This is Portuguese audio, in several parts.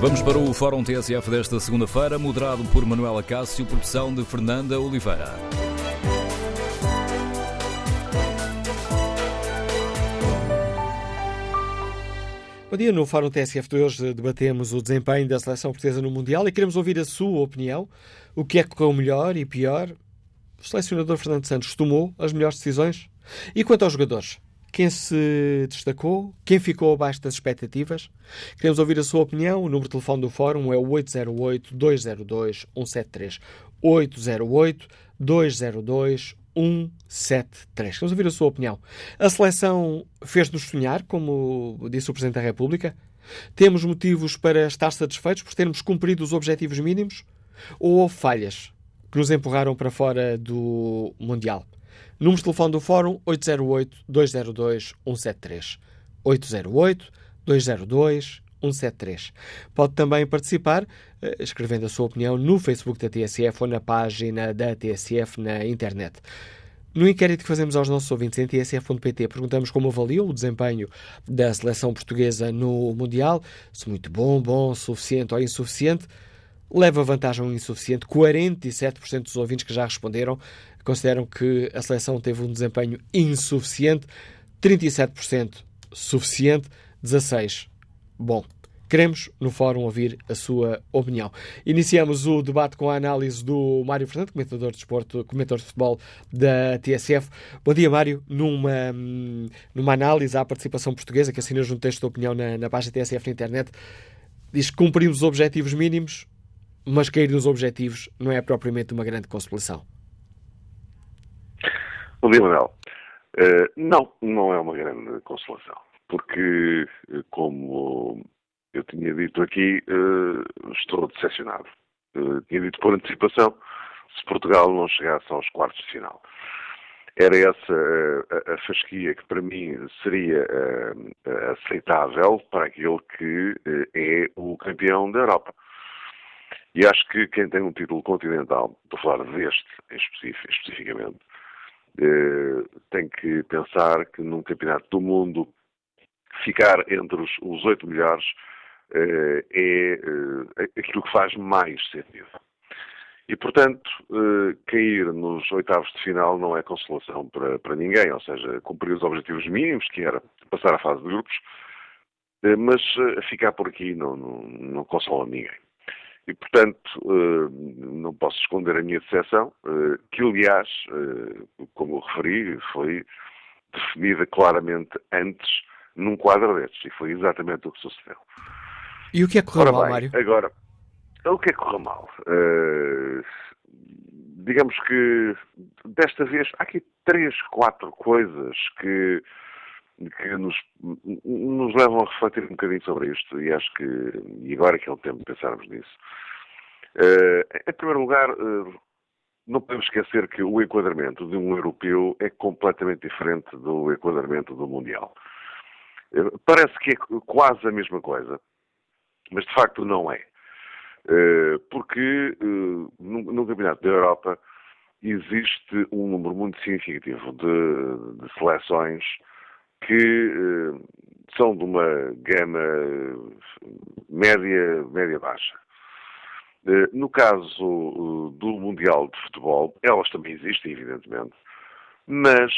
Vamos para o Fórum TSF desta segunda-feira, moderado por Manuela Cássio, produção de Fernanda Oliveira. Bom dia, no Fórum TSF de hoje debatemos o desempenho da seleção portuguesa no Mundial e queremos ouvir a sua opinião. O que é que correu melhor e pior? O selecionador Fernando Santos tomou as melhores decisões? E quanto aos jogadores? Quem se destacou? Quem ficou abaixo das expectativas? Queremos ouvir a sua opinião. O número de telefone do Fórum é o 808-202-173. 808-202-173. Queremos ouvir a sua opinião. A seleção fez-nos sonhar, como disse o Presidente da República? Temos motivos para estar satisfeitos por termos cumprido os objetivos mínimos? Ou houve falhas que nos empurraram para fora do Mundial? Número de telefone do Fórum 808-202-173. 808-202-173. Pode também participar eh, escrevendo a sua opinião no Facebook da TSF ou na página da TSF na internet. No inquérito que fazemos aos nossos ouvintes em tsf.pt, perguntamos como avaliam o desempenho da seleção portuguesa no Mundial, se muito bom, bom, suficiente ou insuficiente. Leva vantagem ou insuficiente. 47% dos ouvintes que já responderam consideram que a seleção teve um desempenho insuficiente, 37% suficiente, 16% bom. Queremos, no fórum, ouvir a sua opinião. Iniciamos o debate com a análise do Mário Fernando, comentador de esporte, comentador de futebol da TSF. Bom dia, Mário. Numa, numa análise à participação portuguesa, que assinas um texto de opinião na, na página TSF na internet, diz que cumprimos os objetivos mínimos, mas cair nos objetivos não é propriamente uma grande consolação. Dia, Manuel. Uh, não, não é uma grande consolação, porque, como eu tinha dito aqui, uh, estou decepcionado. Uh, tinha dito por antecipação, se Portugal não chegasse aos quartos de final. Era essa a, a fasquia que para mim seria aceitável para aquele que é o campeão da Europa. E acho que quem tem um título continental, estou a falar deste especificamente, eh, tem que pensar que num campeonato do mundo ficar entre os oito melhores eh, é eh, aquilo que faz mais sentido. E, portanto, cair nos oitavos de final não é consolação para, para ninguém, ou seja, cumprir os objetivos mínimos, que era passar a fase de grupos, mas ficar por aqui não, não, não consola ninguém. E, portanto, eh, não posso esconder a minha decepção, eh, que, aliás, eh, como eu referi, foi definida claramente antes num quadro destes, e foi exatamente o que sucedeu. E o que é que correu mal, Mário? Agora, o que é que correu mal? digamos que, desta vez, há aqui três, quatro coisas que que nos, nos levam a refletir um bocadinho sobre isto e acho que, e agora é que é o tempo de pensarmos nisso. Uh, em primeiro lugar, uh, não podemos esquecer que o enquadramento de um europeu é completamente diferente do enquadramento do mundial. Uh, parece que é quase a mesma coisa, mas de facto não é. Porque no, Campeonato da Europa existe um número muito significativo de, de seleções que eh, são de uma gama média, média-baixa. Eh, no caso eh, do Mundial de Futebol, elas também existem, evidentemente, mas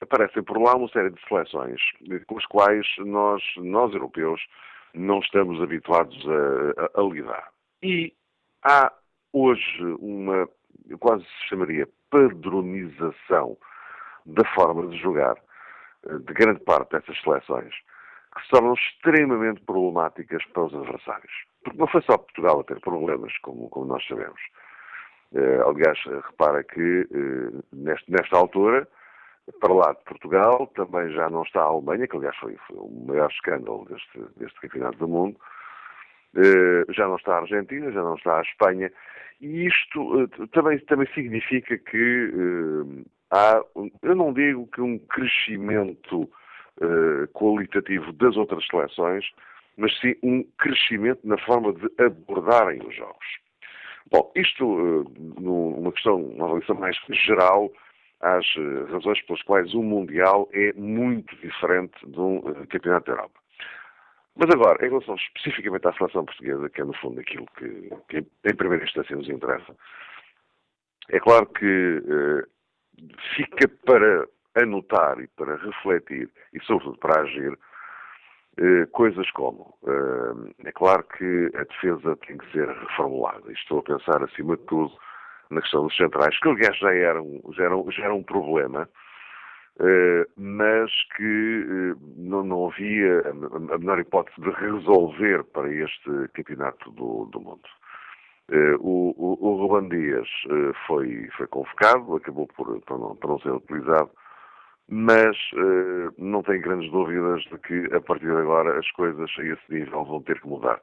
aparecem por lá uma série de seleções com as quais nós, nós europeus, não estamos habituados a, a, a lidar. E há hoje uma, quase se chamaria padronização da forma de jogar de grande parte dessas seleções, que se tornam extremamente problemáticas para os adversários. Porque não foi só Portugal a ter problemas, como, como nós sabemos. Uh, aliás, repara que uh, neste, nesta altura, para lá de Portugal, também já não está a Alemanha, que aliás foi, foi o maior escândalo deste, deste campeonato do mundo, uh, já não está a Argentina, já não está a Espanha, e isto também, também significa que há, eu não digo que um crescimento uh, qualitativo das outras seleções, mas sim um crescimento na forma de abordarem os jogos. Bom, isto uh, numa questão, uma avaliação mais geral, às razões pelas quais o Mundial é muito diferente de um Campeonato da Europa. Mas agora, em relação especificamente à seleção portuguesa, que é no fundo aquilo que, que em primeira instância nos interessa, é claro que fica para anotar e para refletir e, sobretudo, para agir, eh, coisas como, eh, é claro que a defesa tem que ser reformulada. Estou a pensar, acima de tudo, na questão dos centrais, que aliás já era um, já era, já era um problema, eh, mas que não, não havia a menor hipótese de resolver para este campeonato do, do mundo. O, o, o Ruban Dias foi, foi convocado, acabou por, por, não, por não ser utilizado, mas uh, não tenho grandes dúvidas de que a partir de agora as coisas a esse nível vão ter que mudar.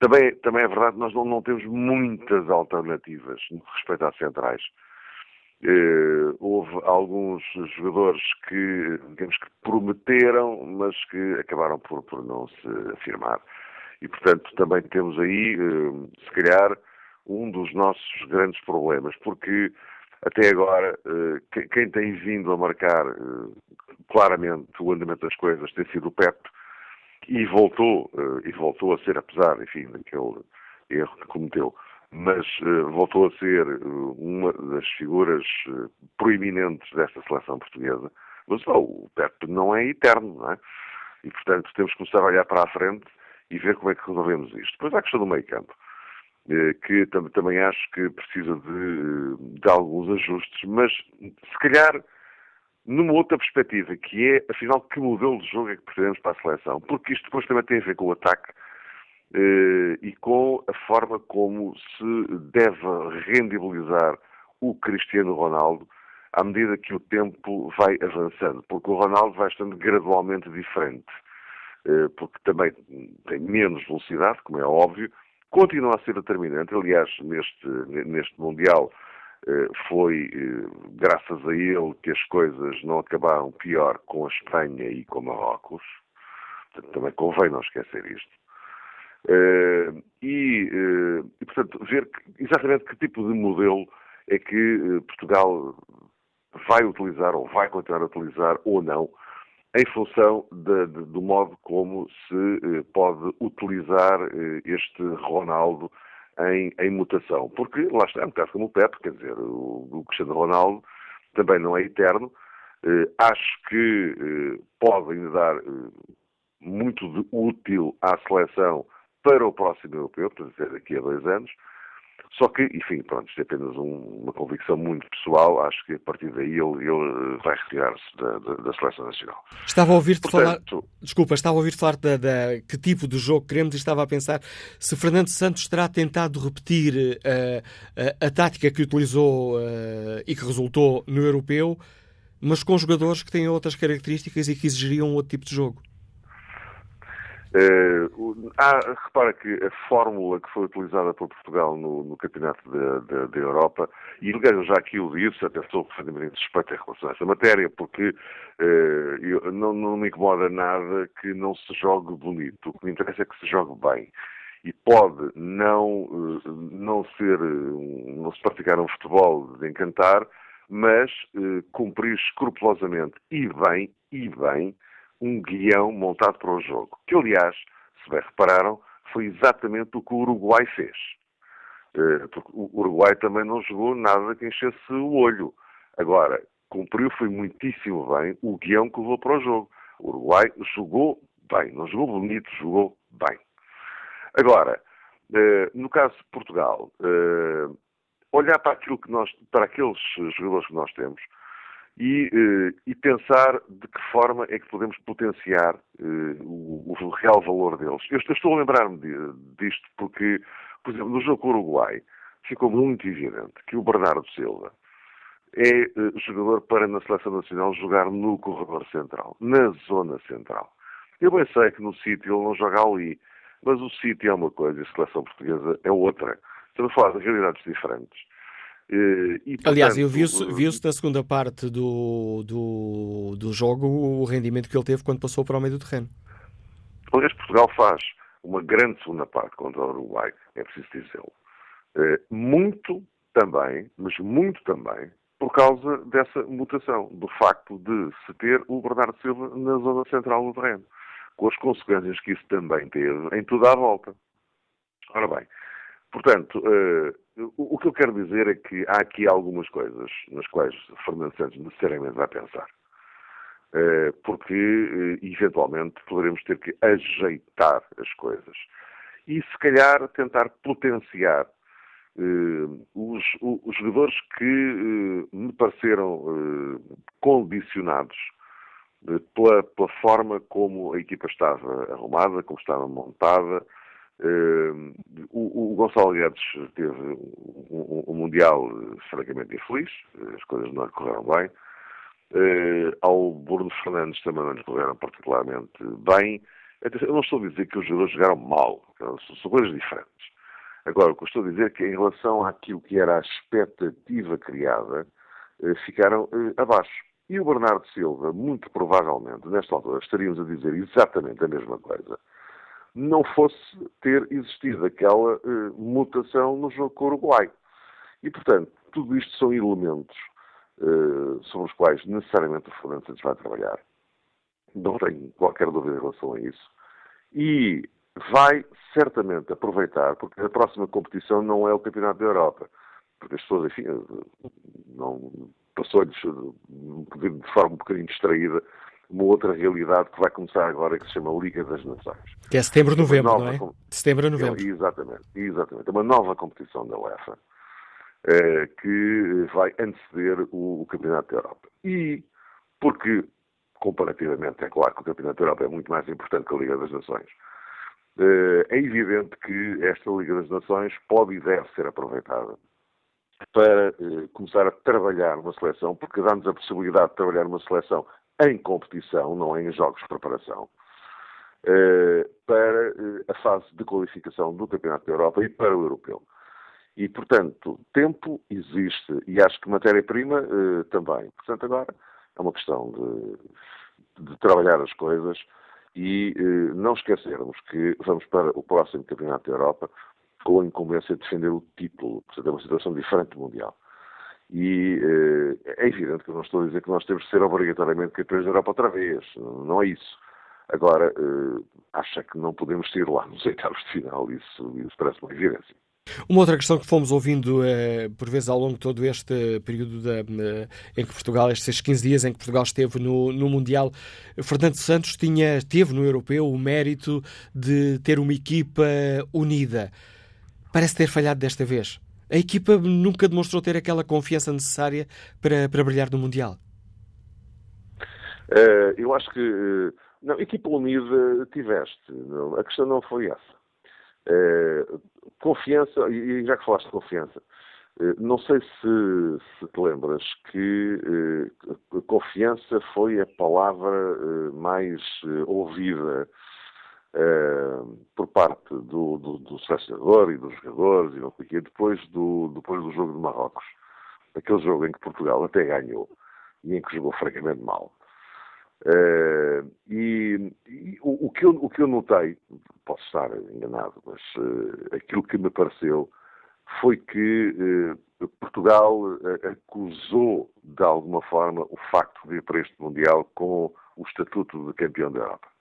Também, também é verdade que nós não, não temos muitas alternativas no que respeita centrais. Houve alguns jogadores que, digamos que prometeram, mas que acabaram por, por não se afirmar. E, portanto, também temos aí, se calhar, um dos nossos grandes problemas, porque até agora, eh, quem tem vindo a marcar eh, claramente o andamento das coisas tem sido o Pep e voltou, eh, e voltou a ser, apesar, enfim, daquele erro que cometeu, mas voltou a ser uma das figuras proeminentes desta seleção portuguesa. Mas oh, o Pep não é eterno, não é? E, portanto, temos que começar a olhar para a frente e ver como é que resolvemos isto. Depois há a questão do meio campo. Eh, que também acho que precisa de, de, alguns ajustes, mas se calhar numa outra perspectiva, que é, afinal, que modelo de jogo é que pretendemos para a seleção, porque isto depois também tem a ver com o ataque eh, e com a forma como se deve rendibilizar o Cristiano Ronaldo à medida que o tempo vai avançando, porque o Ronaldo vai estando gradualmente diferente, eh, porque também tem menos velocidade, como é óbvio, continua a ser determinante. Aliás, neste, neste Mundial eh, foi eh, graças a ele que as coisas não acabaram pior com a Espanha e com Marrocos. Portanto, também convém não esquecer isto. Eh, e, e, portanto, ver exatamente que tipo de modelo é que Portugal vai utilizar ou vai continuar a utilizar ou não em função de, de, do modo como se eh, pode utilizar eh, este Ronaldo em, em, mutação. Porque lá está, é um bocado como o Pepe, quer dizer, o, o Cristiano Ronaldo também não é eterno. Eh, acho que pode ainda dar muito de útil à seleção para o próximo europeu, portanto, daqui a dois anos. Só que, enfim, pronto, isto é apenas um, uma convicção muito pessoal. Acho que a partir daí ele, ele vai retirar-se da, da, da, seleção nacional. Estava a ouvir-te falar. Desculpa, estava a ouvir falar da, da, que tipo de jogo queremos e estava a pensar se Fernando Santos terá tentado repetir uh, a, a, tática que utilizou uh, e que resultou no europeu, mas com jogadores que têm outras características e que exigiriam outro tipo de jogo. Uh, há, repara que a fórmula que foi utilizada por Portugal no, no Campeonato da Europa, e eu já aqui o disse, até sou profundamente suspeito em relação a essa matéria, porque uh, eu, não, não, me incomoda nada que não se jogue bonito. O que me interessa é que se jogue bem. E pode não, uh, não ser, não se praticar um futebol de encantar, mas cumprir escrupulosamente e bem, e bem, um guião montado para o jogo, que aliás, se bem repararam, foi exatamente o que o Uruguai fez. Eh, porque o Uruguai também não jogou nada que enchesse o olho. Agora, cumpriu, foi muitíssimo bem o guião que levou para o jogo. O Uruguai jogou bem, não jogou bonito, jogou bem. Agora, eh, no caso de Portugal, eh, olhar para aquilo que nós, para aqueles jogadores que nós temos, e, uh, e, pensar de que forma é que podemos potenciar uh, o, o, real valor deles. Eu estou a lembrar-me disto porque, por exemplo, no jogo com o Uruguai, ficou muito evidente que o Bernardo Silva é uh, jogador para na Seleção Nacional jogar no corredor central, na zona central. Eu bem sei que no sítio ele não joga ali, mas o sítio é uma coisa e a Seleção Portuguesa é outra. Estamos a falar de realidades diferentes. Eh, e, portanto, Aliás, eu viu-se viu na segunda parte do, do, do jogo o rendimento que ele teve quando passou para o meio do terreno. Aliás, Portugal faz uma grande segunda parte contra o Uruguai, é preciso dizê-lo. Eh, muito também, mas muito também, por causa dessa mutação, do facto de se ter o Bernardo Silva na zona central do terreno, com as consequências que isso também teve em toda a volta. Ora bem, portanto, uh, o, que eu quero dizer é que há aqui algumas coisas nas quais Fernando Santos necessariamente vai pensar. Uh, porque, uh, eventualmente, poderemos ter que ajeitar as coisas. E, se calhar, tentar potenciar os, os, jogadores que me pareceram condicionados pela, pela forma como a equipa estava arrumada, como estava montada, Uh, o, o, Gonçalo Guedes teve um, um, Mundial francamente infeliz, as coisas não correram bem. Uh, ao Bruno Fernandes também não correram particularmente bem. Eu não estou a dizer que os jogadores jogaram mal, são, são coisas diferentes. Agora, o que eu estou a dizer é que em relação àquilo que era a expectativa criada, uh, ficaram abaixo. E o Bernardo Silva, muito provavelmente, nesta altura, estaríamos a dizer exatamente a mesma coisa não fosse ter existido aquela uh, mutação no jogo com o Uruguai. E, portanto, tudo isto são elementos uh, sobre os quais necessariamente o Fernando Santos vai trabalhar. Não tenho qualquer dúvida em relação a isso. E vai certamente aproveitar, porque a próxima competição não é o Campeonato da Europa. Porque as pessoas, enfim, eh, não passou-lhes de forma um bocadinho distraída uma outra realidade que vai começar agora, que se chama Liga das Nações. Que é setembro, novembro, não é? De setembro a novembro. É, exatamente, exatamente. É uma nova competição da UEFA é, que vai anteceder o, o, Campeonato da Europa. E porque, comparativamente, é claro que o Campeonato da Europa é muito mais importante que a Liga das Nações, é, é evidente que esta Liga das Nações pode e deve ser aproveitada para eh, começar a trabalhar numa seleção, porque dá-nos a possibilidade de trabalhar numa seleção em competição, não em jogos de preparação, eh, para eh, a fase de qualificação do Campeonato da Europa e para o Europeu. E, portanto, tempo existe e acho que matéria-prima eh, também. Portanto, agora é uma questão de, de trabalhar as coisas e não esquecermos que vamos para o próximo Campeonato da Europa com a incumbência de defender o título. Portanto, é uma situação diferente do Mundial. E eh, é evidente que eu não estou a dizer que nós temos de ser obrigatoriamente campeões da Europa outra vez. Não é isso. Agora, uh, acho que não podemos ir lá nos oitavos de final. Isso, isso parece uma evidência. Uma outra questão que fomos ouvindo uh, por vezes ao longo de todo este período da, em que Portugal, estes 15 dias em que Portugal esteve no, no Mundial, Fernando Santos tinha, teve no Europeu o mérito de ter uma equipa unida. Parece ter falhado desta vez. A equipa nunca demonstrou ter aquela confiança necessária para, para brilhar no Mundial. Uh, eu acho que. Uh, não, equipa unida tiveste. Não, a questão não foi essa. Uh, confiança, e já que falaste de confiança, não sei se, se te lembras que confiança foi a palavra mais ouvida Uh, por parte do, do, do, selecionador e dos jogadores e não sei o quê, depois do, depois do jogo de Marrocos. Aquele jogo em que Portugal até ganhou e em que jogou francamente mal. Uh, e, e o, o, que eu, o que eu notei, posso estar enganado, mas uh, aquilo que me pareceu foi que Portugal acusou de alguma forma o facto de ir para este Mundial com o estatuto de campeão da Europa.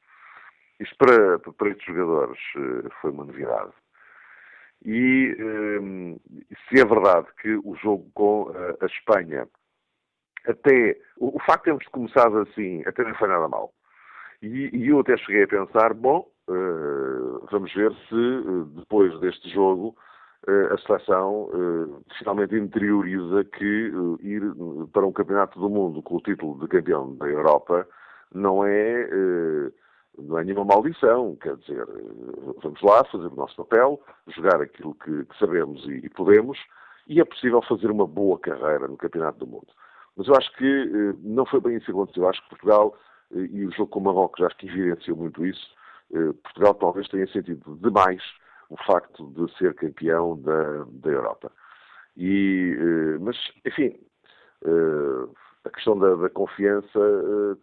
Isto para, para estes jogadores eh, foi uma novidade. E um, eh, se é verdade que o jogo com a, a Espanha, até o, facto de termos começado assim, até não foi nada mal. E, e eu até cheguei a pensar, bom, uh, vamos ver se depois deste jogo a seleção finalmente interioriza que ir para um campeonato do mundo com o título de campeão da Europa não é não é nenhuma maldição, quer dizer, vamos lá fazer o nosso papel, jogar aquilo que, que sabemos e, e, podemos, e é possível fazer uma boa carreira no Campeonato do Mundo. Mas eu acho que eh, não foi bem isso que aconteceu. Eu acho que Portugal, eh, e o jogo com o Marrocos acho que evidenciou muito isso, eh, Portugal talvez tenha sentido demais o facto de ser campeão da, da Europa. E, mas, enfim, a questão da, da confiança eh,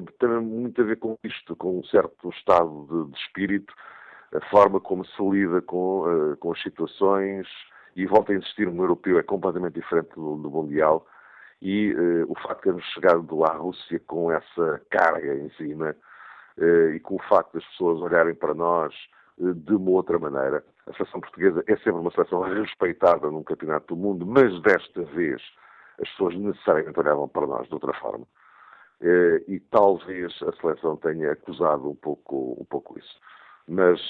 tem, muito a ver com isto, com um certo estado de, de espírito, a forma como se lida com, uh, com as situações, e volta a insistir, no europeu é completamente diferente do, do mundial, e uh, o facto de termos chegado à Rússia com essa carga em cima uh, e com o facto das pessoas olharem para nós de uma outra maneira. A seleção portuguesa é sempre uma seleção respeitada num campeonato do mundo, mas desta vez as pessoas necessariamente olhavam para nós de outra forma. E talvez a seleção tenha acusado um pouco, um pouco isso. Mas,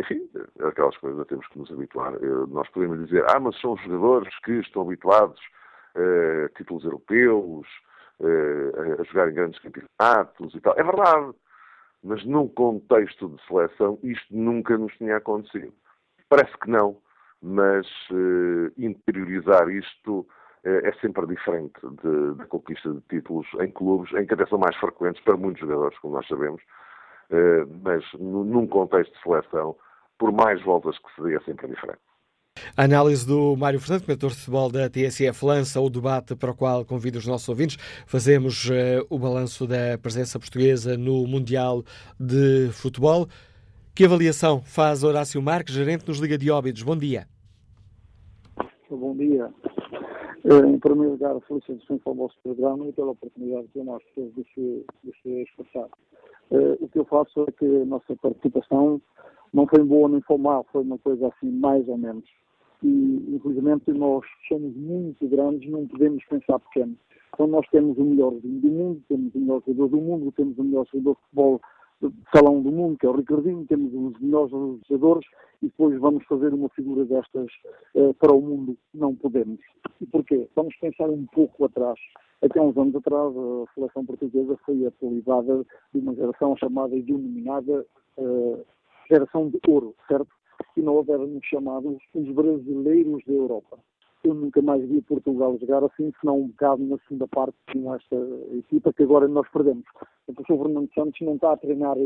enfim, aquelas coisas temos que nos habituar. Nós podemos dizer, ah, mas são jogadores que estão habituados uh, títulos europeus, a jogar em grandes campeonatos e tal. É verdade, mas num contexto de seleção isto nunca nos tinha acontecido. Parece que não, mas interiorizar isto é sempre diferente da conquista de títulos em clubes, em que até são mais frequentes para muitos jogadores, como nós sabemos, mas num contexto de seleção, por mais voltas que se dê, é sempre diferente. A análise do Mário Fernandes, comentador de futebol da TSF, lança o debate para o qual convido os nossos ouvintes. Fazemos uh, o balanço da presença portuguesa no Mundial de Futebol. Que avaliação faz Horácio Marques, gerente nos Liga de Óbidos? Bom dia. Bom dia. Em primeiro lugar, felicitações para o vosso programa e pela oportunidade que nós temos de se, de se expressar. Uh, o que eu faço é que a nossa participação não foi boa nem foi má, foi uma coisa assim mais ou menos e infelizmente nós somos muito grandes, não podemos pensar pequeno. Então nós temos o melhor do mundo, temos o melhor jogador do mundo, temos o melhor jogador de futebol salão do mundo, que é o Ricardinho, temos os melhores jogadores e depois vamos fazer uma figura destas eh, para o mundo. Não podemos. E porquê? Vamos pensar um pouco atrás. Até uns anos atrás, a seleção portuguesa foi atualizada de uma geração chamada e denominada eh, geração de ouro, certo? e não houvermos chamados os brasileiros da Europa. Eu nunca mais vi Portugal jogar assim, senão um bocado na segunda parte com esta equipa que agora nós perdemos. O professor Fernando Santos não está a treinar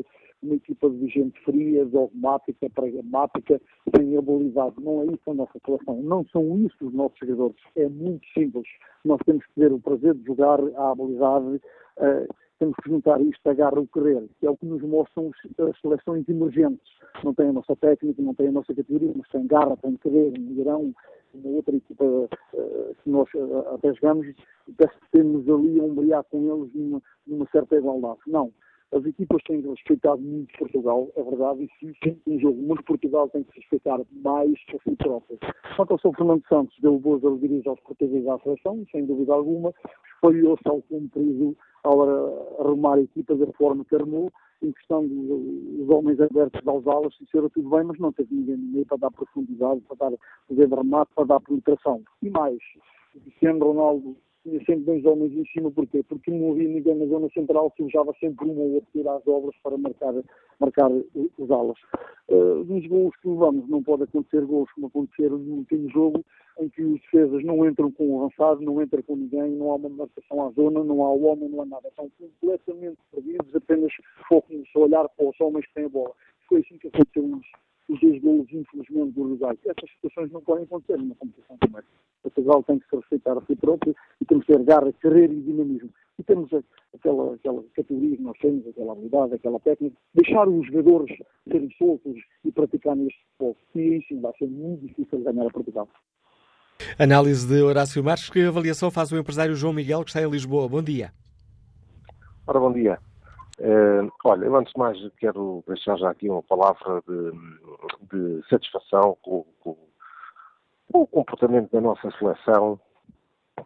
uma equipa de gente fria, dogmática, pragmática, sem habilidade. Não é isso a nossa seleção. Não são isso os nossos jogadores. É muito simples. Nós temos que ter o prazer de jogar a habilidade. Uh, temos que juntar isto a garra o querer, que é o que nos mostram as seleções emergentes. Não tem a nossa técnica, não tem a nossa categoria, mas tem garra, tem querer, um Irão, uma outra equipa uh, que nós uh, até jogamos, parece que temos ali a umbrear com eles numa, numa certa igualdade. Não. As equipas têm respeitado muito Portugal, é verdade, e sim, um jogo muito Portugal tem que se respeitar mais a si próprio. Quanto ao São Fernando Santos, deu boas alegrias aos portugueses à seleção, sem dúvida alguma, espalhou-se ao cumprido ao arrumar a equipa da forma que armou, em questão dos homens abertos aos alas, isso era tudo bem, mas não teve ninguém, para dar profundidade, para dar poder de remate, para dar penetração. E mais, Cristiano Ronaldo tinha sempre dois homens em cima, porquê? Porque não havia ninguém na zona central que usava sempre um ou outro tirar as obras para marcar, marcar os alas. Uh, dos gols que levamos, não pode acontecer gols como aconteceram no último jogo, em que os defesas não entram com o avançado, não entram com ninguém, não há uma marcação à zona, não há o homem, não há nada. Estão completamente perdidos, apenas focam-se a olhar para os homens que têm a bola. Foi assim que aconteceu os, os dois golos, infelizmente, do Uruguai. Essas situações não podem acontecer numa competição como esta. Portugal tem que se respeitar a si próprio e temos que ter garra, carreira e dinamismo. E temos aquela, aquela categoria que nós temos, aquela habilidade, aquela técnica, deixar os jogadores serem soltos e praticar neste futebol. E aí sim vai ser muito difícil ganhar a Portugal. Análise de Horácio Marques, que avaliação faz o empresário João Miguel, que está em Lisboa. Bom dia. Ora, bom dia. Uh, olha, eu antes de mais quero deixar já aqui uma palavra de, de satisfação com, com, o comportamento da nossa seleção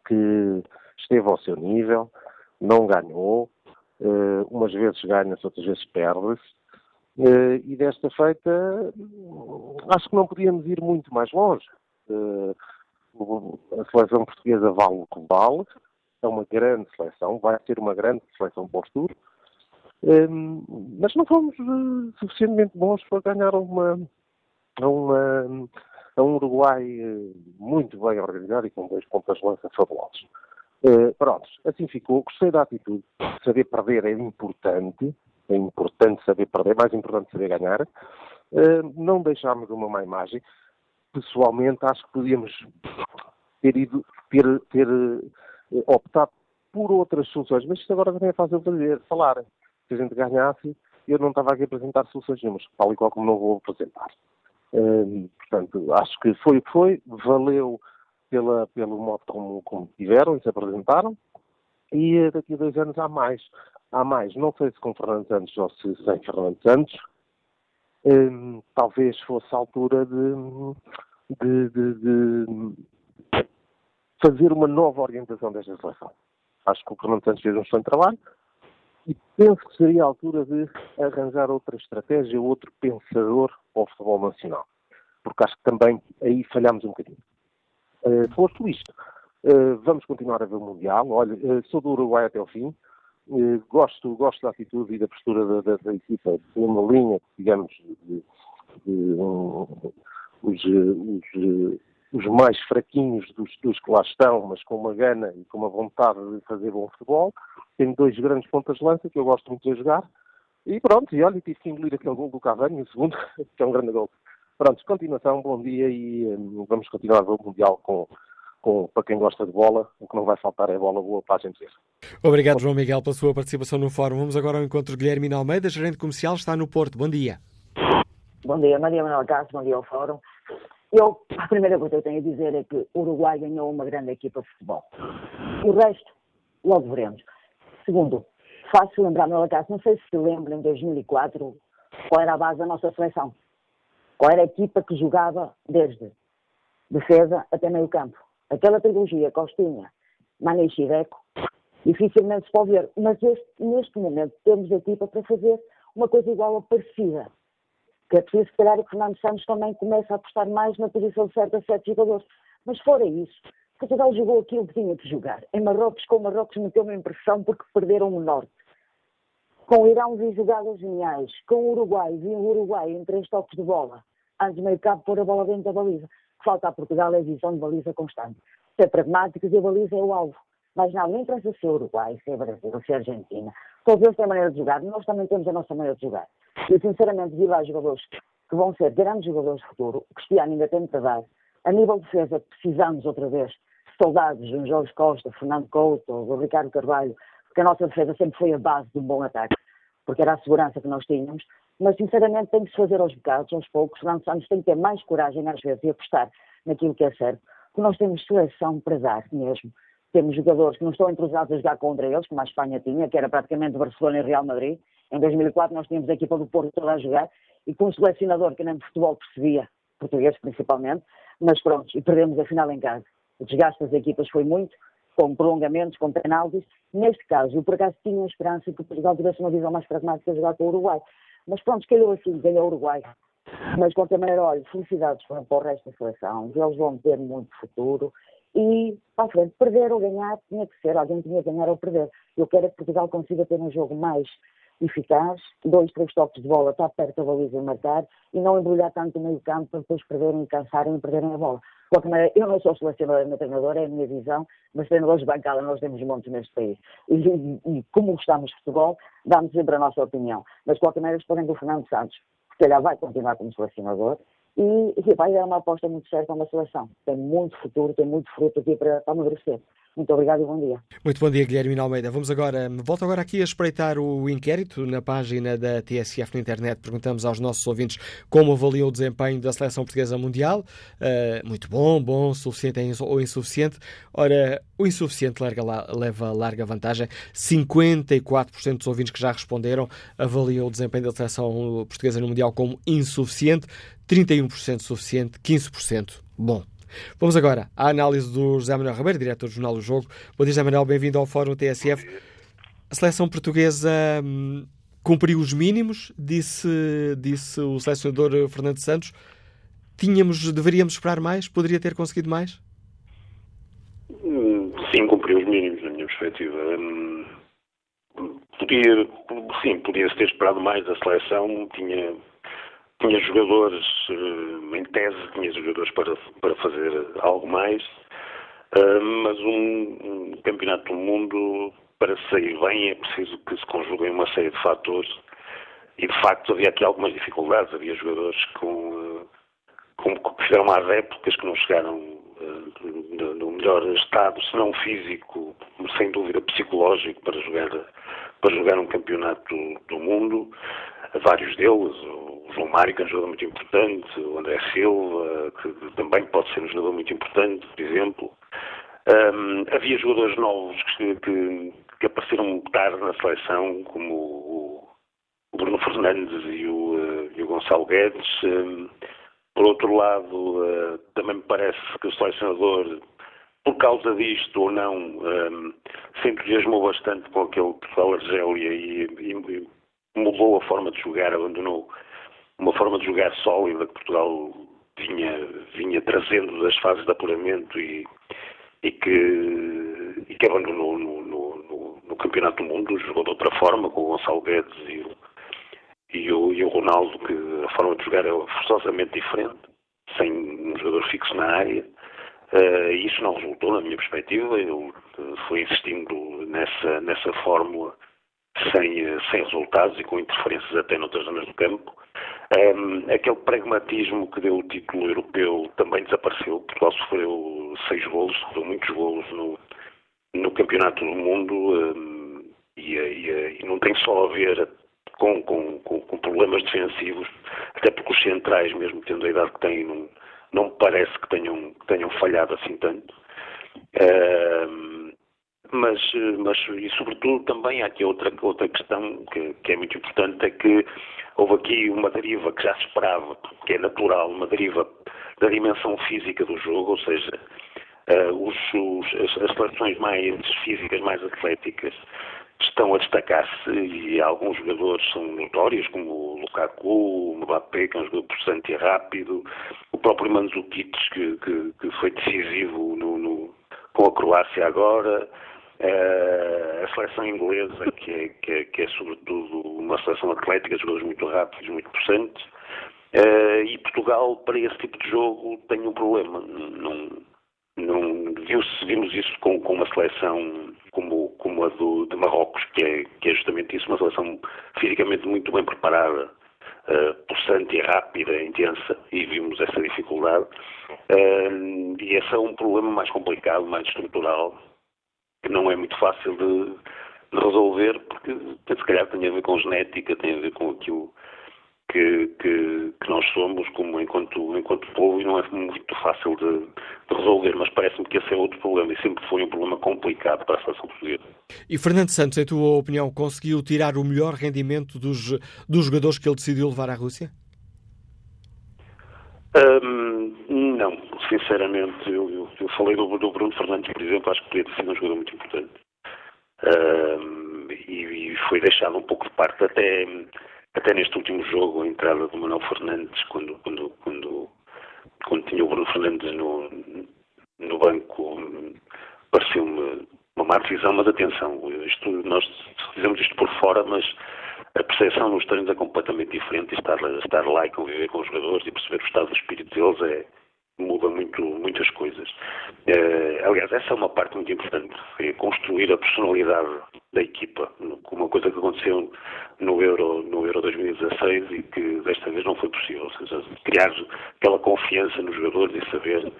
que esteve ao seu nível, não ganhou, uh, umas vezes ganha-se, outras vezes perde-se, uh, e desta feita acho que não podíamos ir muito mais longe. A seleção portuguesa vale o que vale, é uma grande seleção, vai ser uma grande seleção para o futuro, mas não fomos suficientemente bons para ganhar uma, uma é um Uruguai eh, muito bem organizado e com dois pontas de lança fabulosos. Uh, pronto, assim ficou. Gostei da atitude. Saber perder é importante. É importante saber perder, é mais importante saber ganhar. Uh, não deixarmos uma má imagem. Pessoalmente, acho que podíamos ter ido, ter, ter uh, optado por outras soluções. Mas isto agora também é fácil fazer, falar. Se a gente ganhasse, eu não estava aqui a apresentar soluções nenhumas, tal e qual como não vou apresentar portanto, acho que foi o que foi, valeu pela, pelo modo como, como tiveram e se apresentaram. E daqui a dois anos há mais. Há mais, não sei se com Fernando Santos ou se sem Fernando Santos. Hum, talvez fosse a altura de, de, de, de, fazer uma nova orientação desta seleção. Acho que o Fernando Santos fez um excelente trabalho e penso que seria a altura de arranjar outra estratégia, outro pensador para o futebol nacional. Porque acho que também aí falhamos um bocadinho. Uh, posto isto, uh, vamos continuar a ver o Mundial. Olha, uh, sou do Uruguai até o fim. Uh, gosto, gosto da atitude e da postura da, da, da equipa, de uma linha, digamos, de, de um, os, os, os, mais fraquinhos dos, dos, que lá estão, mas com uma gana e com uma vontade de fazer bom futebol. Tenho dois grandes pontas de lança que eu gosto muito de jogar. E pronto, e olha, tive que engolir aquele gol do Cavani, o segundo, que é um grande gol. Pronto, continuação, bom dia e um, vamos continuar o Mundial com, com, para quem gosta de bola, o que não vai faltar é bola boa para a gente ver. Obrigado, João Miguel, pela sua participação no fórum. Vamos agora ao encontro de Guilherme Almeida, gerente comercial, está no Porto. Bom dia. Bom dia, Maria Manuel Castro, bom dia ao fórum. Eu, a primeira coisa que eu tenho a dizer é que o Uruguai ganhou uma grande equipa de futebol. O resto, logo veremos. Segundo, faço lembrar, Manuel Castro, não sei se se lembra, em 2004, qual era a base da nossa seleção. Qual era a equipa que jogava desde defesa até meio campo. Aquela trilogia, Costinha, Mane e Chiveco, dificilmente se pode ver. Mas este, neste momento temos a equipa para fazer uma coisa igual ou parecida. Que é preciso, se calhar, o Fernando Santos também comece a apostar mais na posição certa a sete jogadores. Mas fora isso, Portugal jogou aquilo que tinha que jogar. Em Marrocos, com Marrocos meteu uma impressão porque perderam o Norte. Com o Irão vi jogadas geniais. Com o Uruguai, vi o Uruguai em três toques de bola. Antes de meio cabo pôr a bola dentro da baliza. O que falta a Portugal é a visão de baliza constante. Ser pragmáticos e a baliza é o alvo. Mas não, nem interessa ser Uruguai, ser Brasil, ser Argentina. Todos eles têm maneira de jogar. Nós também temos a nossa maneira de jogar. E sinceramente vi lá jogadores que vão ser grandes jogadores de futuro. O Cristiano ainda tem a dar. A nível de defesa, precisamos outra vez soldados, um Jorge Costa, Fernando Couto, o Ricardo Carvalho, porque a nossa defesa sempre foi a base de um bom ataque porque era a segurança que nós tínhamos, mas sinceramente tem que se fazer aos bocados, aos poucos. Fernando Santos tem que ter mais coragem às vezes e apostar naquilo que é certo, porque nós temos seleção para dar mesmo. Temos jogadores que não estão entrosados a jogar contra eles, como a Espanha tinha, que era praticamente Barcelona e Real Madrid. Em 2004 nós tínhamos a equipa do Porto toda a jogar e com um selecionador que nem de futebol percebia, português principalmente, mas pronto, e perdemos a final em casa. O desgaste das equipas foi muito, com prolongamentos, com penaltis. Neste caso, eu por acaso tinha a esperança que Portugal tivesse uma visão mais pragmática de jogar com o Uruguai. Mas pronto, calhou assim, ganhou o Uruguai. Mas de qualquer maneira, olha, felicidades para, o resto da seleção. Eles vão ter muito futuro. E, para a frente, perder ou ganhar tinha que ser. Alguém tinha que ganhar ou perder. Eu quero é que Portugal consiga ter um jogo mais eficaz, dois, três toques de bola, está perto da baliza e marcar, e não embrulhar tanto o meio campo para depois perderem, cansarem e perderem a bola. De qualquer maneira, eu não sou selecionador nem treinador, é a minha visão, mas treinadores de bancada nós temos muitos neste país. E, e, e como gostamos de futebol, damos sempre a nossa opinião. Mas de qualquer maneira, esperem do Fernando Santos, que calhar vai continuar como selecionador, e, e vai dar uma aposta muito certa a uma seleção. Tem muito futuro, tem muito fruto aqui para, para amadurecer. Muito obrigado e bom dia. Muito bom dia, Guilherme Almeida. Vamos agora, volto agora aqui a espreitar o inquérito na página da TSF na internet. Perguntamos aos nossos ouvintes como avaliam o desempenho da seleção portuguesa mundial. Uh, muito bom, bom, suficiente ou insuficiente. Ora, o insuficiente larga, leva larga vantagem. 54% dos ouvintes que já responderam avaliam o desempenho da seleção portuguesa no Mundial como insuficiente, 31% suficiente, 15% bom. Vamos agora à análise do José Manuel Ribeiro, diretor do Jornal do Jogo. Bom dia, José Manuel, bem-vindo ao Fórum TSF. A seleção portuguesa hum, cumpriu os mínimos, disse, disse o selecionador Fernando Santos. Tínhamos, deveríamos esperar mais? Poderia ter conseguido mais? Hum, sim, cumpriu os mínimos, na minha perspectiva. Hum, podia, sim, podia-se ter esperado mais. A seleção tinha tinha jogadores, eh, em tese, tinha jogadores para, para fazer algo mais, eh, mas um, campeonato do mundo, para sair bem, é preciso que se conjuguem uma série de fatores. E, de facto, havia aqui algumas dificuldades. Havia jogadores com, eh, com que fizeram às épocas que não chegaram no melhor estado, se não físico, sem dúvida psicológico, para jogar, para jogar um campeonato do mundo. Vários deles, João Mário, que é um jogador muito importante, o André Silva, que também pode ser um jogador muito importante, por exemplo. Um, havia jogadores novos que, que, que, apareceram tarde na seleção, como o, o Bruno Fernandes e o, uh, e o Gonçalo Guedes. Um, por outro lado, uh, também me parece que o selecionador, por causa disto ou não, um, se entusiasmou bastante com aquele Portugal Argélia e, e, e mudou a forma de jogar, abandonou uma forma de jogar sólida que Portugal vinha, vinha trazendo das fases de apuramento e, e, que, e que abandonou no, no, no, no, Campeonato do Mundo, jogou de outra forma, com o Gonçalo Guedes e o, e o, e o Ronaldo, que a forma de jogar é forçosamente diferente, sem um jogador fixo na área. Uh, isso não resultou, na minha perspectiva. Ele foi insistindo nessa, nessa fórmula sem, sem resultados e com interferências até noutras zonas do campo. Um, aquele pragmatismo que deu o título europeu também desapareceu. Portugal sofreu seis golos, sofreu muitos golos no, no Campeonato do Mundo um, e, e, e, não tem só a ver com, com, com, com, problemas defensivos, até porque os centrais, mesmo tendo a idade que têm, não, não parece que tenham, que tenham falhado assim tanto. Um, mas, mas e sobretudo também há aqui outra, outra questão que, que, é muito importante, é que houve aqui uma deriva que já se esperava, que é natural, uma deriva da dimensão física do jogo, ou seja, uh, os, os, as, as seleções mais físicas, mais atléticas, estão a destacar-se e alguns jogadores são notórios, como o Lukaku, o Mbappé, que é um jogador possante e rápido, o próprio Mandzukic, que, que, que foi decisivo no, no, com a Croácia agora, Uh, a seleção inglesa, que é, que, é, que é, sobretudo uma seleção atlética, jogadores muito rápidos, muito possantes, uh, e Portugal, para esse tipo de jogo, tem um problema. Não, não, vimos isso com, com, uma seleção como, como a do, de Marrocos, que é, que é justamente isso, uma seleção fisicamente muito bem preparada, uh, e rápida, intensa, e vimos essa dificuldade. Uh, e esse é um problema mais complicado, mais estrutural, que não é muito fácil de, de resolver, porque se calhar tem a ver com genética, tem a ver com aquilo que, que, que, nós somos como enquanto, enquanto povo e não é muito fácil de, de resolver, mas parece-me que esse é outro problema e sempre foi um problema complicado para a seleção portuguesa. E Fernando Santos, em tua opinião, conseguiu tirar o melhor rendimento dos, dos jogadores que ele decidiu levar à Rússia? Não, sinceramente, eu, eu, eu falei do, do, Bruno Fernandes, por exemplo, acho que podia ter sido um jogador muito importante. E, e, foi deixado um pouco de parte, até, até neste último jogo, a entrada do Manuel Fernandes, quando, quando, quando, quando tinha o Bruno Fernandes no, no banco, pareceu-me uma má decisão, mas atenção, isto, nós fizemos isto por fora, mas a percepção nos treinos é completamente diferente estar, estar lá e conviver com os jogadores e perceber o estado do espírito deles é, muda muito, muitas coisas. Uh, aliás, essa é uma parte muito importante, é construir a personalidade da equipa, uma coisa que aconteceu no Euro, no Euro 2016 e que desta vez não foi possível, ou seja, criar aquela confiança nos jogadores e saber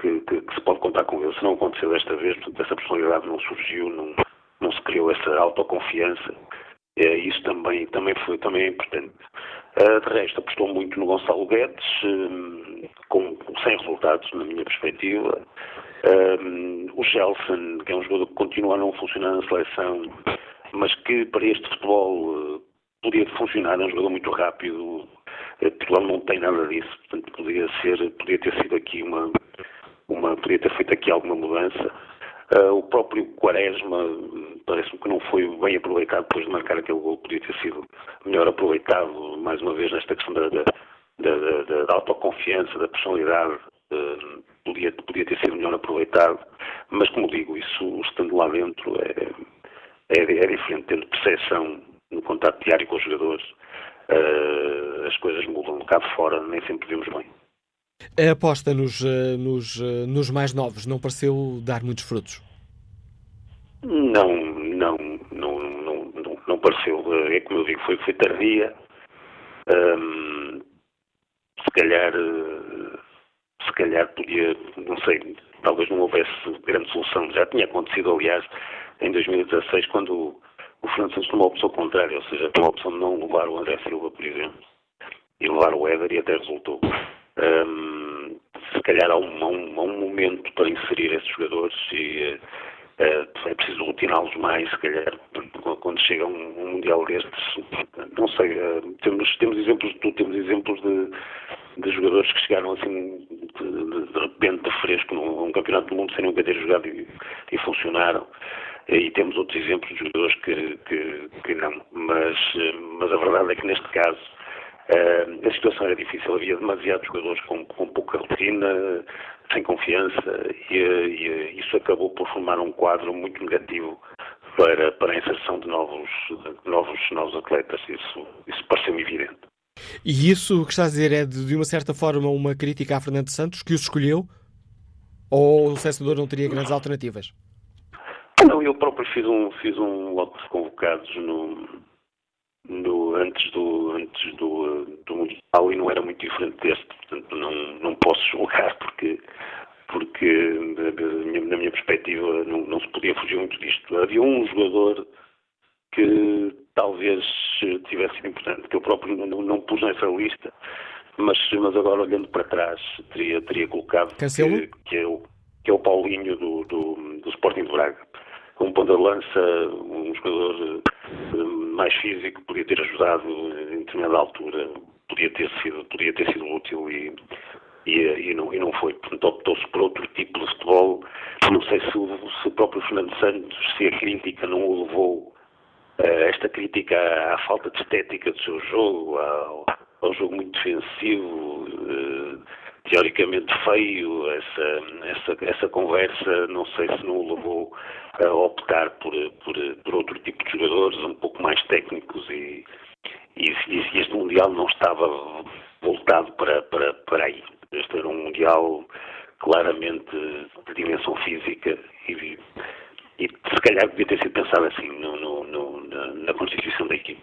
que, que, que se pode contar com eles. Se não aconteceu desta vez, portanto, essa personalidade não surgiu, não, não se criou essa autoconfiança isso também, também, foi, também é importante. Uh, de resto, apostou muito no Gonçalo Guedes, um, com, sem resultados, na minha perspectiva. Um, o Gelson, que é um jogador que continua a não funcionar na seleção, mas que para este futebol uh, podia funcionar, é um jogador muito rápido. Portugal não tem nada disso, portanto podia, ser, podia ter sido aqui uma, uma podia ter feito aqui alguma mudança. Uh, o próprio Quaresma parece-me que não foi bem aproveitado depois de marcar aquele gol, podia ter sido melhor aproveitado, mais uma vez, nesta questão da, da, da, da autoconfiança, da personalidade, uh, podia, podia ter sido melhor aproveitado, mas como digo, isso estando lá dentro é, é, é diferente, tendo percepção no contato diário com os jogadores, uh, as coisas mudam um bocado fora, nem sempre vemos bem. A aposta nos, eh, nos, eh, nos mais novos não pareceu dar muitos frutos? Não, não, não, não, não, não pareceu. Eh, é como eu digo, foi, foi tardia. Um, se calhar, se calhar podia, não sei, talvez não houvesse grande solução. Já tinha acontecido, aliás, em 2016, quando o Fernando Santos tomou a opção contrária, ou seja, tomou a opção de não levar o André Silva, por exemplo e levar o Éder e até resultou. Um, se calhar há um, um, um, momento para inserir esses jogadores e uh, é preciso rutiná-los mais, se calhar, quando chega um, um Mundial destes. Não sei, uh, temos, temos exemplos de temos exemplos de, de jogadores que chegaram assim de, de repente de fresco num, num, campeonato do mundo sem nunca ter jogado e, e funcionaram. E temos outros exemplos de jogadores que, que, que não. Mas, mas a verdade é que neste caso Uh, a situação era difícil, havia demasiados jogadores com, com pouca rotina, sem confiança, e, e, isso acabou por formar um quadro muito negativo para, para a inserção de novos, de novos, novos atletas. Isso, isso pareceu-me evidente. E isso que está a dizer é, de, de uma certa forma, uma crítica a Fernando Santos, que os escolheu? Ou o selecionador não teria grandes alternativas? Não, eu próprio fiz um, fiz um lote de convocados no, no, antes do antes do, do Mundial e não era muito diferente deste, portanto não, não posso julgar porque porque na minha perspectiva não, não se podia fugir muito disto. Havia um jogador que talvez tivesse sido importante, que eu próprio não, não pus nessa lista, mas, mas agora olhando para trás teria, teria colocado que, que, é o, que é o Paulinho do, do, do Sporting de Braga. Um ponta de lança, um jogador mais físico, podia ter ajudado em determinada altura, podia ter sido, podia ter sido útil e, e, e não, e não foi. Portanto, optou-se por outro tipo de futebol. Não sei se o, se o próprio Fernando Santos, se a crítica não o levou, uh, esta crítica à, à, falta de estética do seu jogo, ao, ao jogo muito defensivo, uh, teoricamente feio, essa, essa, essa conversa, não sei se não o levou a optar por, por, por outro tipo de jogadores, um pouco mais técnicos e, e, e este Mundial não estava voltado para, para, para aí. Este era um Mundial claramente de dimensão física e, e se calhar devia ter sido pensado assim no, no, no, na, na constituição da equipe.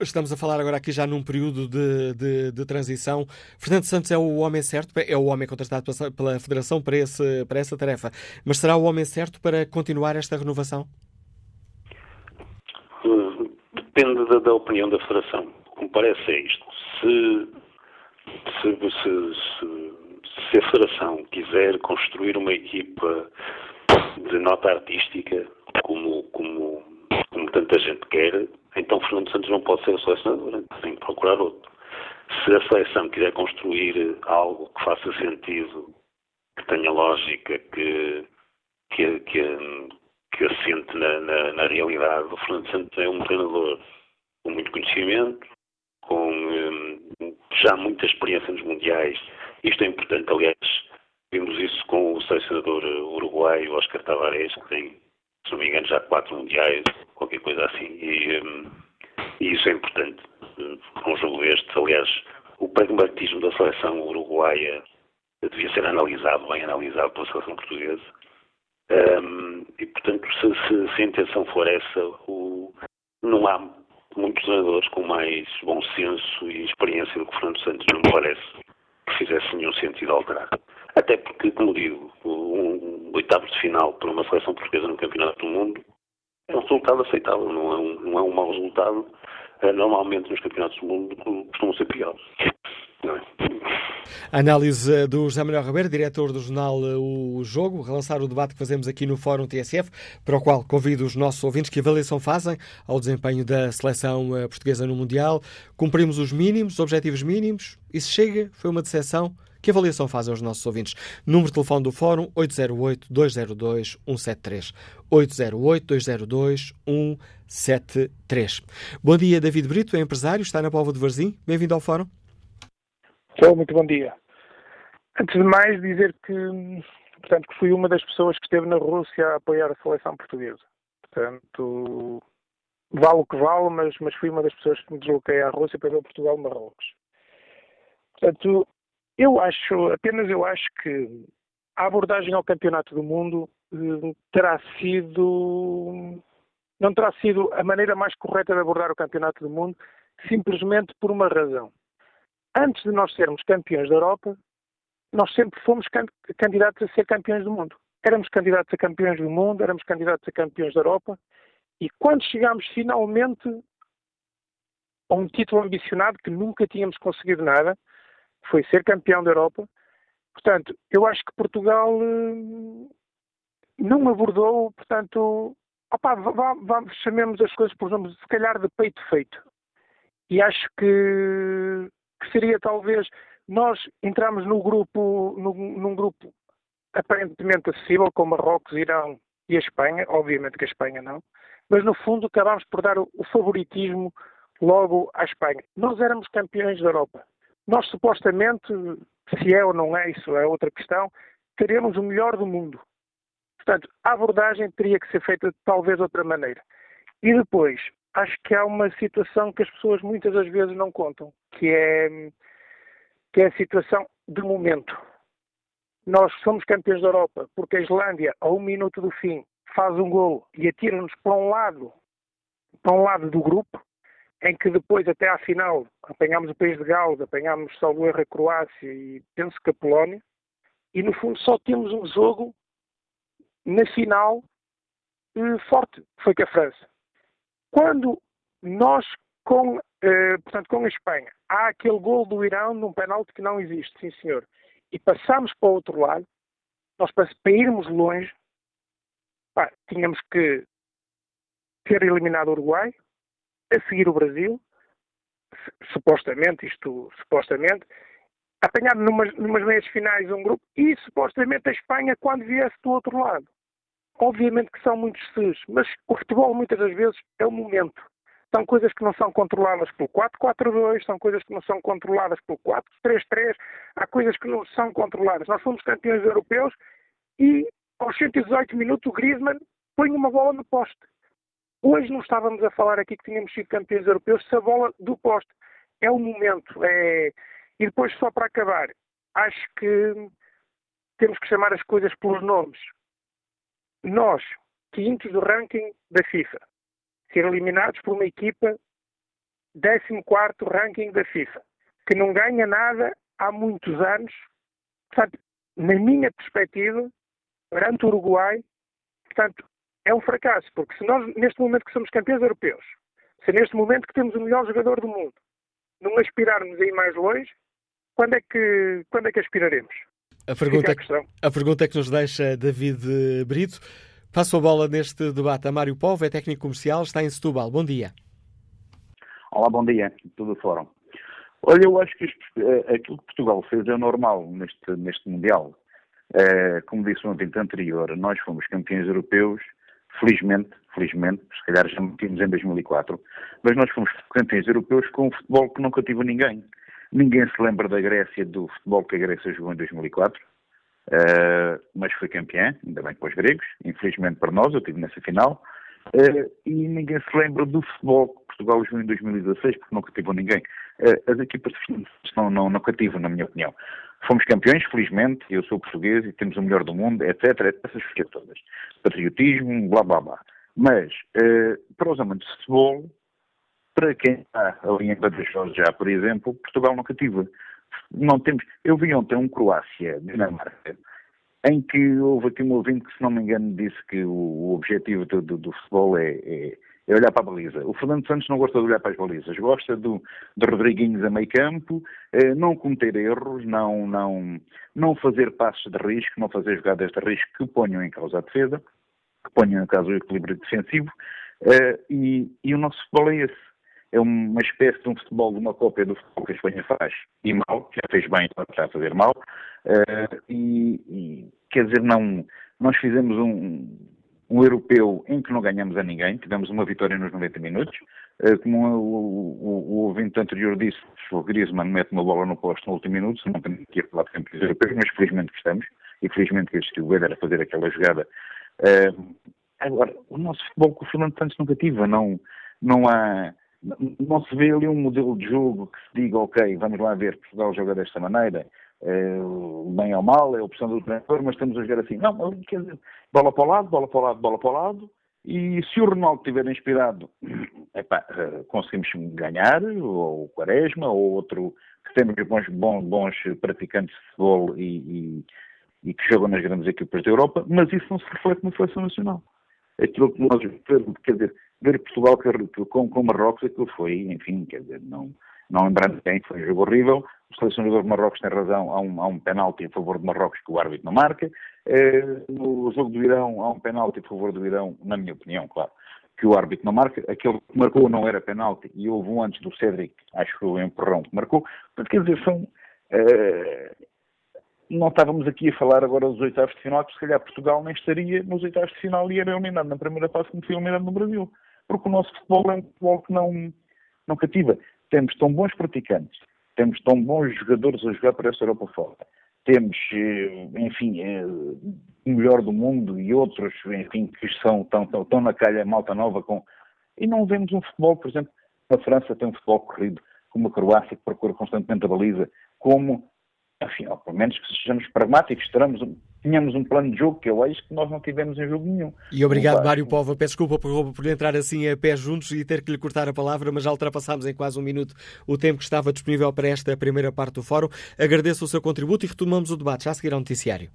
Estamos a falar agora aqui já num período de, de, de, transição. Fernando Santos é o homem certo, é o homem contratado pela Federação para, esse, para essa tarefa, mas será o homem certo para continuar esta renovação? Depende da, da opinião da Federação. O que me parece é isto. Se, se, se, se a Federação quiser construir uma equipa de nota artística, como, como, como tanta gente quer, então Fernando Santos não pode ser o selecionador, tem que procurar outro. Se a seleção quiser construir algo que faça sentido, que tenha lógica, que, que, que, que assente na, na, na realidade, o Fernando Santos é um treinador com muito conhecimento, com hum, já muita experiência nos mundiais. Isto é importante, aliás, vimos isso com o selecionador uruguaio Oscar Tavares, que tem se não me engano, já quatro mundiais, qualquer coisa assim. E, um, e isso é importante. Com um jogo destes, aliás, o pragmatismo da seleção uruguaia devia ser analisado, bem analisado pela seleção portuguesa. Um, e, portanto, se, se, se, a intenção for essa, o, não há muitos treinadores com mais bom senso e experiência do que Fernando Santos, não me parece que fizesse nenhum sentido alterar. Até porque, como digo, um oitavo de final para uma seleção portuguesa no Campeonato do Mundo é um resultado aceitável, não é um, não é um mau resultado. Eh, normalmente nos Campeonatos do Mundo costumam ser piores. A análise do José Manuel Ribeiro, diretor do jornal eh, O Jogo, relançar o debate que fazemos aqui no Fórum TSF, para o qual convido os nossos ouvintes que avaliação fazem ao desempenho da seleção eh, portuguesa no Mundial. Cumprimos os mínimos, os objetivos mínimos, se chega, foi uma decepção. Que avaliação fazem os nossos ouvintes? Número de telefone do Fórum 808-202-173. 808-202-173. Bom dia, David Brito, é empresário, está na Póvoa de Varzim. Bem-vindo ao Fórum. Muito bom dia. Antes de mais, dizer que, portanto, que fui uma das pessoas que esteve na Rússia a apoiar a seleção portuguesa. Portanto, vale o que vale, mas, mas fui uma das pessoas que me desloquei à Rússia para ver Portugal-Marrocos. Portanto, eu acho, apenas eu acho que a abordagem ao Campeonato do Mundo eh, terá sido não terá sido a maneira mais correta de abordar o Campeonato do Mundo, simplesmente por uma razão. Antes de nós sermos campeões da Europa, nós sempre fomos candidatos a ser campeões do mundo. Éramos candidatos a campeões do mundo, éramos candidatos a campeões da Europa, e quando chegámos finalmente a um título ambicionado que nunca tínhamos conseguido nada, foi ser campeão da Europa. Portanto, eu acho que Portugal eh, não abordou, portanto, opa, vamos, chamemos as coisas por nome, se calhar de peito feito. E acho que, que seria talvez nós entramos no grupo, no, num grupo aparentemente acessível, com Marrocos, Irão e a Espanha, obviamente que a Espanha não, mas no fundo acabámos por dar o, o favoritismo logo à Espanha. Nós éramos campeões da Europa. Nós supostamente, se é ou não é, isso é outra questão, teremos o melhor do mundo. Portanto, a abordagem teria que ser feita talvez de outra maneira. E depois, acho que há uma situação que as pessoas muitas das vezes não contam, que é, que é a situação de momento. Nós somos campeões da Europa porque a Islândia, a um minuto do fim, faz um gol e atira-nos para um lado, para um lado do grupo, em que depois, até à final, apanhámos o país de Gales, apanhámos salvo erro a Croácia e penso que a Polónia, e no fundo só temos um jogo na final eh, forte, que foi com a França. Quando nós, com, eh, portanto, com a Espanha, há aquele gol do Irão num penalti que não existe, sim senhor, e passamos para o outro lado, nós para, irmos longe, pá, tínhamos que ter eliminado o Uruguai, a seguir o Brasil, supostamente, isto supostamente, apanhar numas, numas meias finais um grupo e supostamente a Espanha quando viesse do outro lado. Obviamente que são muitos ses, mas o futebol muitas das vezes é o momento. São coisas que não são controladas pelo 4-4-2, são coisas que não são controladas pelo 4-3-3, há coisas que não são controladas. Nós fomos campeões europeus e aos 118 minutos o Griezmann põe uma bola no poste. Hoje não estávamos a falar aqui que tínhamos sido campeões europeus se a bola do poste. É o momento. É... E depois, só para acabar, acho que temos que chamar as coisas pelos nomes. Nós, quintos do ranking da FIFA, ser eliminados por uma equipa 14 ranking da FIFA, que não ganha nada há muitos anos. Portanto, na minha perspectiva, perante o Uruguai, portanto, é um fracasso, porque se nós, neste momento que somos campeões europeus, se neste momento que temos o melhor jogador do mundo, não aspirarmos a ir mais longe, quando é que, quando é que aspiraremos? A pergunta, a, a pergunta é que nos deixa David Brito. Passo a bola neste debate a Mário Povo, é técnico comercial, está em Setúbal. Bom dia. Olá, bom dia. Tudo fórum. Olha, eu acho que eh, aquilo que Portugal fez é normal neste, neste Mundial. É, como disse no evento anterior, nós fomos campeões europeus felizmente, felizmente, se calhar já metimos em 2004, mas nós fomos campeões europeus com um futebol que nunca tive ninguém. Ninguém se lembra da Grécia, do futebol que a Grécia jogou em 2004, uh, mas foi campeã, ainda bem para os gregos, infelizmente para nós, eu estive nessa final, uh, e ninguém se lembra do futebol que Portugal jogou em 2016, porque nunca tive ninguém. Uh, as equipas não, não, nunca tive, na minha opinião. Fomos campeões, felizmente, eu sou português e temos o melhor do mundo, etc. Essas coisas todas. Patriotismo, blá blá blá. Mas, para os amantes de futebol, para quem está ali em Badajoz já, por exemplo, Portugal nunca tive. Não temos. Eu vi ontem um Croácia-Dinamarca, em que houve aqui um ouvinte que, se não me engano, disse que o, o objetivo do, do, do futebol é, é é olhar para a baliza. O Fernando Santos não gosta de olhar para as balizas, gosta do, de Rodriguinhos a meio campo, eh, não cometer erros, não, não, não fazer passos de risco, não fazer jogadas de risco que ponham em causa a defesa, que ponham em causa o equilíbrio defensivo, eh, e, e o nosso futebol é esse. É uma espécie de um futebol, de uma cópia do futebol que a Espanha faz, e mal, já fez bem, está a fazer mal, eh, e, e quer dizer, não, nós fizemos um, um europeu em que não ganhamos a ninguém, tivemos uma vitória nos 90 minutos. Eh, como o, o, o ouvinte anterior disse, o Griezmann mete uma bola no posto no último minuto, não temos que ir falar de campeões europeus, mas felizmente que estamos, e felizmente que existiu o a fazer aquela jogada. Uh, agora, o nosso futebol com o Fernando Santos nunca tive, não, não há não se vê ali um modelo de jogo que se diga, ok, vamos lá ver, Portugal joga desta maneira, é, bem ou mal, é a opção do treinador, mas estamos a jogar assim. Não, quer dizer, bola para o lado, bola para o lado, bola para o lado, e se o Ronaldo estiver inspirado, epá, eh, conseguimos ganhar, ou o Quaresma, ou outro que temos bons, bons, bons praticantes de futebol e, e, e, que jogam nas grandes equipas da Europa, mas isso não se reflete na seleção nacional. Aquilo que nós quer dizer, ver Portugal com, com Marrocos, aquilo foi, enfim, quer dizer, não, não lembrando quem, foi um jogo horrível. O selecionador de Marrocos tem razão, há um, há um penalti a favor de Marrocos que o árbitro não marca. Eh, no jogo do Irão, há um penalti a favor do Irão, na minha opinião, claro, que o árbitro não marca. Aquele que marcou não era penalti e houve um antes do Cédric, acho que foi o empurrão que marcou. Portanto, quer dizer, são. Eh, não estávamos aqui a falar agora dos oitavos de final, que se calhar Portugal nem estaria nos oitavos de final e era eliminado na primeira fase como foi eliminado no Brasil. Porque o nosso futebol é um futebol que não, não cativa. Temos tão bons praticantes, temos tão bons jogadores a jogar para esta Europa fora, temos, eh, enfim, eh, o melhor do mundo e outros, enfim, que são, estão, estão, estão na calha malta nova com... E não vemos um futebol, por exemplo, a França tem um futebol corrido, como a Croácia que procura constantemente a baliza, como afinal, pelo menos que sejamos pragmáticos, teremos, tínhamos um plano de jogo que eu acho que nós não tivemos em jogo nenhum. E obrigado, Mário Pova. Peço desculpa por, por entrar assim a pé juntos e ter que lhe cortar a palavra, mas já ultrapassámos em quase um minuto o tempo que estava disponível para esta primeira parte do fórum. Agradeço o seu contributo e retomamos o debate já a seguir ao noticiário.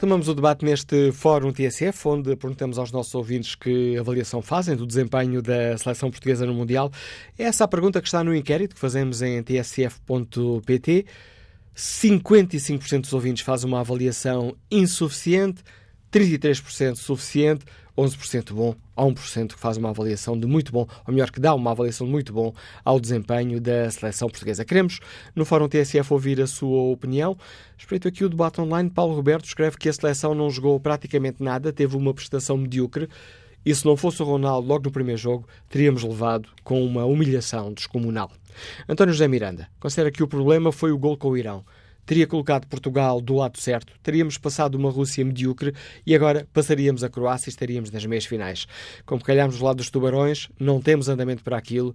Retomamos o debate neste Fórum TSF, onde perguntamos aos nossos ouvintes que avaliação fazem do desempenho da seleção portuguesa no Mundial. É essa a pergunta que está no inquérito que fazemos em tsf.pt. 55% dos ouvintes fazem uma avaliação insuficiente, 33% suficiente, 11% bom, há 1% que faz uma avaliação de muito bom, ou melhor, que dá uma avaliação de muito bom ao desempenho da seleção portuguesa. Queremos, no Fórum TSF, ouvir a sua opinião. Espreito aqui o debate online. Paulo Roberto escreve que a seleção não jogou praticamente nada, teve uma prestação medíocre. E se não fosse o Ronaldo logo no primeiro jogo, teríamos levado com uma humilhação descomunal. António José Miranda considera que o problema foi o gol com o Irão teria colocado Portugal do lado certo, teríamos passado uma Rússia medíocre e agora passaríamos a Croácia e estaríamos nas meias finais. Como calhámos do lado dos tubarões, não temos andamento para aquilo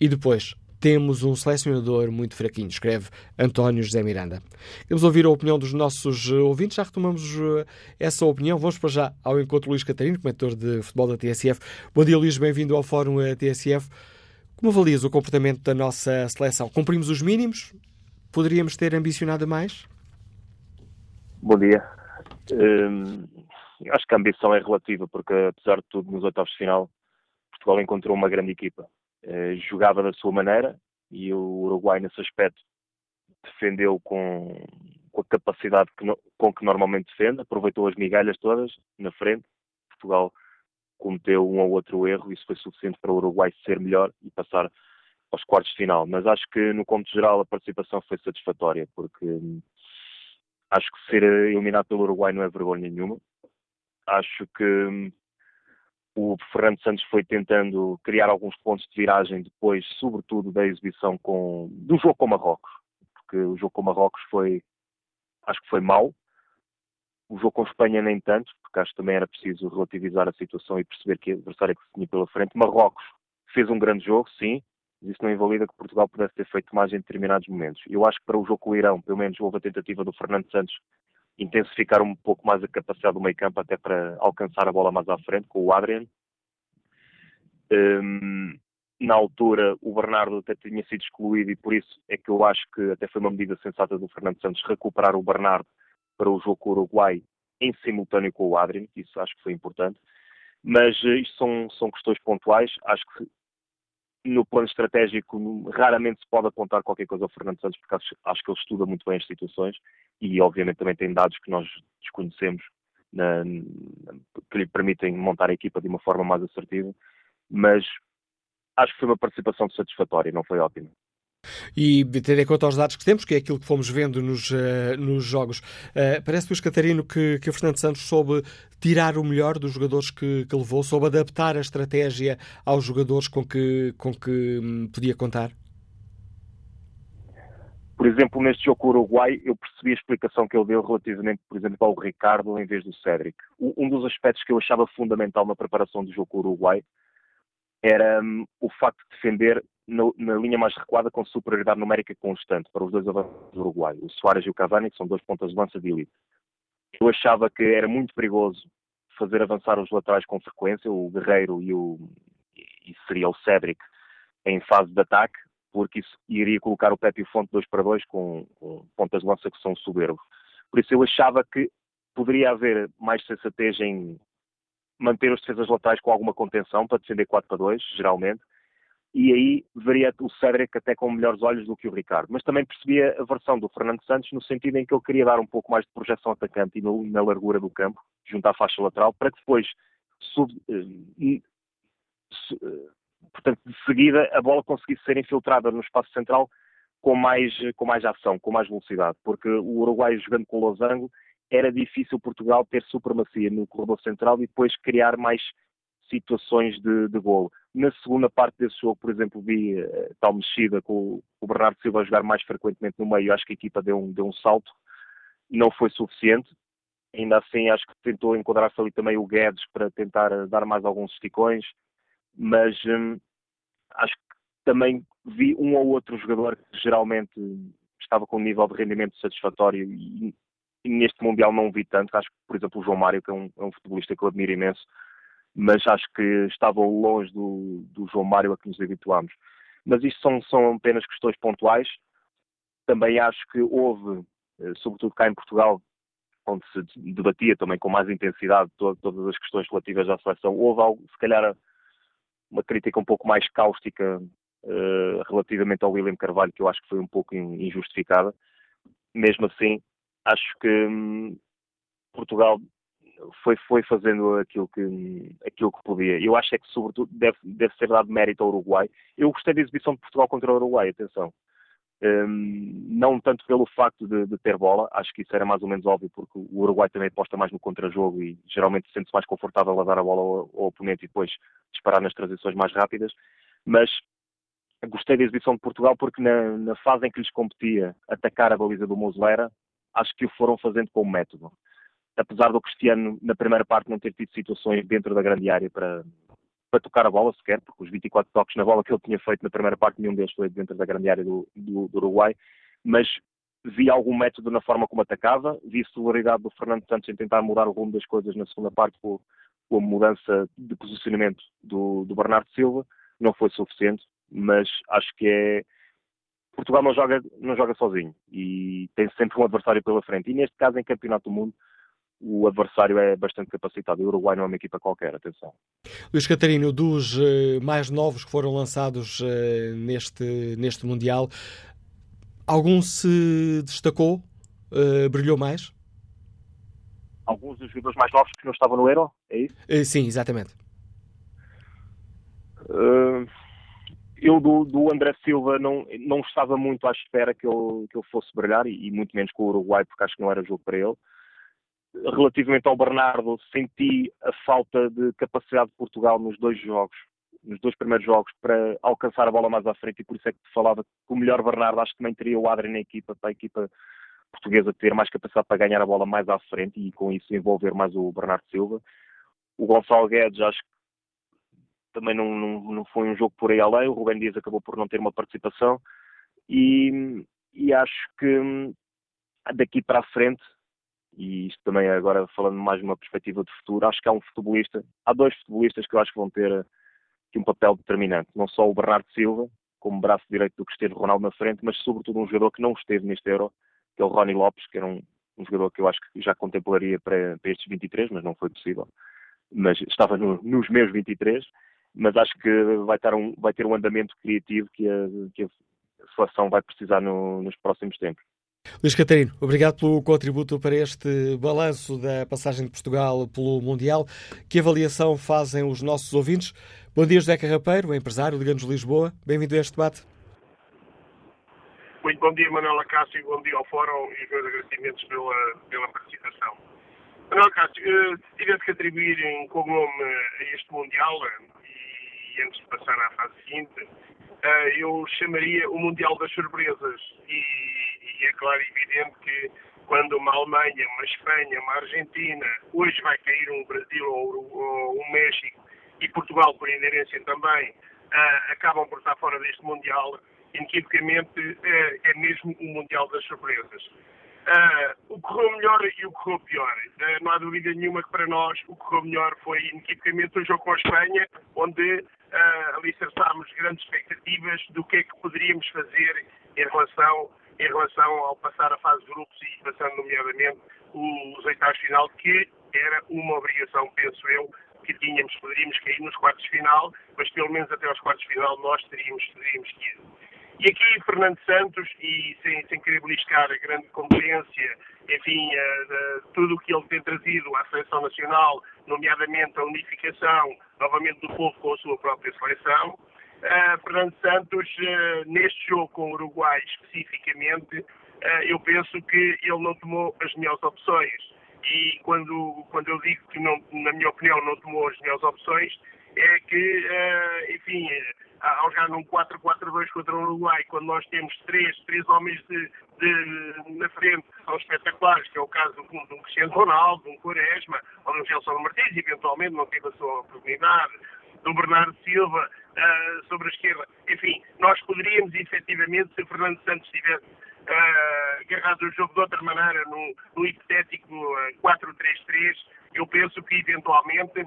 e depois temos um selecionador muito fraquinho, escreve António José Miranda. Vamos ouvir a opinião dos nossos ouvintes, já retomamos eh, essa opinião. Vamos para já ao encontro Luís Catarino, comentador de futebol da TSF. Bom dia, Luís, bem-vindo ao Fórum eh, TSF. Como avalias o comportamento da nossa seleção? Cumprimos os mínimos? Poderíamos ter ambicionado mais? Bom dia. Hum, acho que a ambição é relativa, porque apesar de tudo, nos oitavos de final, Portugal encontrou uma grande equipa. Eh, jogava da sua maneira e o Uruguai, nesse aspecto, defendeu com, com a capacidade que no, com que normalmente defende, aproveitou as migalhas todas na frente. Portugal cometeu um ou outro erro, isso foi suficiente para o Uruguai ser melhor e passar aos quartos de final. Mas acho que, no conto geral, a participação foi satisfatória, porque hum, acho que ser eliminado pelo Uruguai não é vergonha nenhuma. Acho que hum, o Fernando Santos foi tentando criar alguns pontos de viragem depois, sobretudo da exibição com, do jogo com Marrocos, porque o jogo com Marrocos foi, acho que foi mau. O jogo com Espanha nem tanto, porque acho que também era preciso relativizar a situação e perceber que o adversário que se tinha pela frente. Marrocos fez um grande jogo, sim, isso não invalida que Portugal pudesse ter feito mais em determinados momentos. Eu acho que para o jogo com o Irão, pelo menos houve a tentativa do Fernando Santos intensificar um pouco mais a capacidade do meio campo até para alcançar a bola mais à frente com o Adrian. Um, na altura o Bernardo até tinha sido excluído e por isso é que eu acho que até foi uma medida sensata do Fernando Santos recuperar o Bernardo para o jogo com o Uruguai em simultâneo com o Adrian, isso acho que foi importante. Mas uh, isto são, são questões pontuais. Acho que no plano estratégico raramente se pode apontar qualquer coisa ao Fernando Santos porque acho, acho, que ele estuda muito bem as situações e obviamente também tem dados que nós desconhecemos na, que lhe permitem montar a equipa de uma forma mais assertiva mas acho que foi uma participação satisfatória, não foi ótima. E tendo em conta os dados que temos, que é aquilo que fomos vendo nos, uh, nos jogos, uh, parece, Luís Catarino, que, que o Fernando Santos soube tirar o melhor dos jogadores que, que levou, soube adaptar a estratégia aos jogadores com que, com que um, podia contar? Por exemplo, neste jogo com o Uruguai, eu percebi a explicação que ele deu relativamente, por exemplo, ao Ricardo em vez do Cédric. Um dos aspectos que eu achava fundamental na preparação do jogo com o Uruguai era um, o facto de defender no, na linha mais recuada com superioridade numérica constante para os dois avanços do Uruguai, o Soares e o Cavani, que são dois pontas de lança de elite. Eu achava que era muito perigoso fazer avançar os laterais com frequência, o Guerreiro e o e seria o Cédric em fase de ataque, porque isso iria colocar o Pepe e o Fonte 2 para 2 com, com pontas de lança que são soberbos. Por isso eu achava que poderia haver mais sensatez em manter os defesas laterais com alguma contenção para defender 4 para 2, geralmente, e aí veria o Cédric até com melhores olhos do que o Ricardo. Mas também percebia a versão do Fernando Santos no sentido em que ele queria dar um pouco mais de projeção atacante e no, na largura do campo, junto à faixa lateral, para que depois, sub, eh, eh, portanto, de seguida, a bola conseguisse ser infiltrada no espaço central com mais, com mais ação, com mais velocidade, porque o Uruguai jogando com o Losango era difícil Portugal ter supremacia no corredor central e depois criar mais situações de, de golo. Na segunda parte desse jogo, por exemplo, vi uh, tal mexida com o, Bernardo Silva a jogar mais frequentemente no meio. Acho que a equipa deu um, deu um salto. Não foi suficiente. Ainda assim, acho que tentou enquadrar-se ali também o Guedes para tentar uh, dar mais alguns esticões. Mas um, acho que também vi um ou outro jogador que geralmente estava com um nível de rendimento satisfatório e, e neste Mundial não vi tanto. Acho que, por exemplo, o João Mário, que é um, é um futebolista que eu admiro imenso, mas acho que estavam longe do, do João Mário a que nos habituámos. Mas isto são, são apenas questões pontuais. Também acho que houve, eh, sobretudo cá em Portugal, onde se debatia também com mais intensidade todas as questões relativas à seleção, houve algo, se calhar uma crítica um pouco mais cáustica uh, relativamente ao William Carvalho, que eu acho que foi um pouco injustificada. Mesmo assim, acho que hum, Portugal foi, foi fazendo aquilo que, aquilo que podia. Eu acho é que, sobretudo, deve, deve ser dado mérito ao Uruguai. Eu gostei da exibição de Portugal contra o Uruguai, atenção. Um, não tanto pelo facto de, de, ter bola, acho que isso era mais ou menos óbvio, porque o Uruguai também aposta mais no contrajogo e geralmente sente-se mais confortável a dar a bola ao, ao, oponente e depois disparar nas transições mais rápidas. Mas gostei da exibição de Portugal porque na, na fase em que lhes competia atacar a baliza do Muslera, acho que o foram fazendo com método apesar do Cristiano, na primeira parte, não ter tido situações dentro da grande área para, para tocar a bola sequer, porque os 24 toques na bola que ele tinha feito na primeira parte, nenhum deles foi dentro da grande área do, do, do Uruguai, mas vi algum método na forma como atacava, vi a celeridade do Fernando Santos em tentar mudar o rumo das coisas na segunda parte com, com a mudança de posicionamento do, do Bernardo Silva, não foi suficiente, mas acho que é Portugal não joga, não joga sozinho e tem sempre um adversário pela frente. E neste caso, em Campeonato do Mundo, o adversário é bastante capacitado. O Uruguai não é uma equipa qualquer, atenção. Luís Catarino, dos uh, mais novos que foram lançados uh, neste, neste Mundial, algum se destacou? Uh, brilhou mais? Alguns dos jogadores mais novos que não estavam no Euro, é isso? sim, exatamente. eu do, do, André Silva não, não estava muito à espera que ele, que ele fosse brilhar e, e muito menos com o Uruguai, porque acho que não era jogo para ele relativamente ao Bernardo, senti a falta de capacidade de Portugal nos dois jogos, nos dois primeiros jogos, para alcançar a bola mais à frente, e por isso é que te falava que o melhor Bernardo acho que também teria o Adri na equipa, para a equipa portuguesa ter mais capacidade para ganhar a bola mais à frente e com isso envolver mais o Bernardo Silva. O Gonçalo Guedes acho que também não, não, não foi um jogo por aí além, o Rubem Dias acabou por não ter uma participação e, e acho que daqui para a frente e isto também agora falando mais numa perspectiva de futuro, acho que há um futebolista, há dois futebolistas que eu acho que vão ter aqui um papel determinante, não só o Bernardo Silva, como braço direito do Cristiano Ronaldo na frente, mas sobretudo um jogador que não esteve neste Euro, que é o Ronnie Lopes, que era um, um jogador que eu acho que já contemplaria para, para, estes 23, mas não foi possível. Mas estava no, nos meus 23, mas acho que vai, estar um, vai ter um andamento criativo que a, que a seleção vai precisar no, nos próximos tempos. Luís Catarino, obrigado pelo contributo para este balanço da passagem de Portugal pelo Mundial. Que avaliação fazem os nossos ouvintes? Bom dia, José Carrapeiro, empresário de Ganos Lisboa. Bem-vindo a este debate. Muito bom dia, Manuela Cássio, bom dia ao Fórum e os meus agradecimentos pela, pela participação. Manuela Cássio, eh, tivesse que atribuir um cognome a este Mundial, e antes de passar à fase seguinte, eh, eu chamaria o Mundial das Surpresas. E e é claro e evidente que quando uma Alemanha, uma Espanha, uma Argentina, hoje vai cair um Brasil ou, ou um México e Portugal, por inerência também, uh, acabam por estar fora deste Mundial, inequivocamente uh, é mesmo o Mundial das surpresas. Uh, o que correu melhor e o que correu pior. Uh, não há dúvida nenhuma que para nós o que correu melhor foi inequivocamente o jogo com a Espanha, onde uh, alicerçámos grandes expectativas do que é que poderíamos fazer em relação, em relação ao passar a fase de grupos e passando nomeadamente os oitavos final, que era uma obrigação, penso eu, que tínhamos, poderíamos cair nos quartos final, mas pelo menos até aos quartos final nós teríamos, teríamos que ir. E aqui Fernando Santos, e sem, sem querer beliscar a grande competência, enfim, uh, de, tudo o que ele tem trazido à seleção nacional, nomeadamente a unificação, novamente, do povo com a sua própria seleção, uh, Fernando Santos, uh, neste jogo com o Uruguai especificamente, eu penso que ele não tomou as melhores opções. E quando, quando eu digo que, não, na minha opinião, não tomou as melhores opções, é que, enfim, ao jogar num 4-4-2 contra o Uruguai, quando nós temos três, três homens de, de, na frente são espetaculares, que é o caso de um, de um Cristiano Ronaldo, de um Quaresma, ou de um Gelson Martins, eventualmente não teve a sua oportunidade, do Bernardo Silva uh, sobre a esquerda. Enfim, nós poderíamos efetivamente, se Fernando Santos tivesse uh, agarrado o jogo de outra maneira, no hipotético uh, ah, 4-3-3, eu penso que eventualmente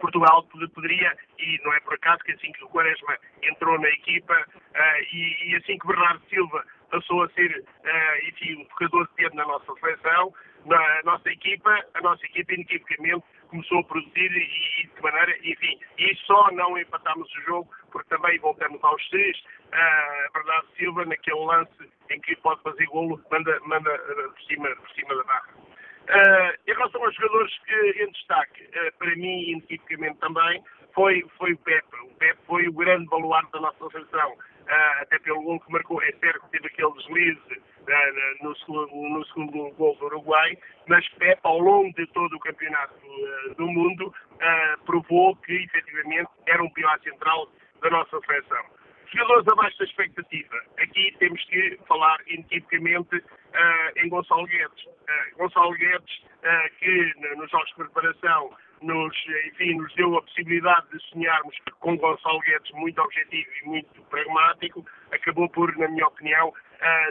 Portugal poderia, e não é por acaso que assim que o Quaresma entrou na equipa uh, e, e, assim que Bernardo Silva passou a ser, uh, enfim, um tocador de dedo na nossa seleção, na nossa equipa, a nossa equipa inequivocamente começou a produzir e, e de maneira, enfim, e só não empatámos o jogo, porque também voltamos aos seis, uh, Bernardo Silva naquele lance em que pode fazer golo, manda, manda por, cima, por cima da barra. Uh, em relação aos jogadores que em destaque, uh, para mim, inequivocamente também, foi, foi o Pepe. O Pepe foi o grande baluarte da nossa seleção, uh, até pelo gol que marcou. É certo que teve aquele deslize no, no segundo gol do Uruguai, mas Pepe, ao longo de todo o campeonato do mundo, provou que, efetivamente, era um pilar central da nossa seleção. Jogadores abaixo da expectativa. Aqui temos que falar inequivocamente uh, em Gonçalo Guedes. Uh, Gonçalo Guedes, uh, que nos jogos de preparação nos, enfim, nos deu a possibilidade de sonharmos com Gonçalo Guedes muito objetivo e muito pragmático, acabou por, na minha opinião,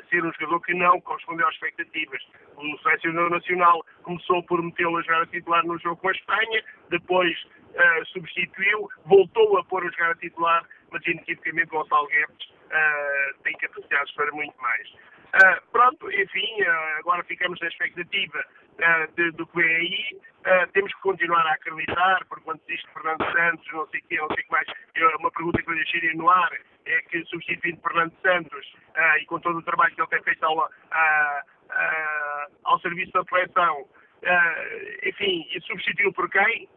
ser um jogador que não correspondeu às expectativas. O selecionador nacional começou por metê-lo a jogar a titular no jogo com a Espanha, depois uh, substituiu, voltou a pôr a jogar a titular, mas inequivocamente Gonçalo Guedes uh, tem capacidades para muito mais. Uh, pronto, enfim, agora ficamos na expectativa de, do que vem aí. temos que continuar a acreditar, porque quando diz Fernando Santos, não sei o não sei o que mais, eu, uma pergunta que eu deixei no ar é que substituindo Fernando Santos e com todo o trabalho que ele tem feito ao, ao serviço da seleção, enfim, e substituiu por quem?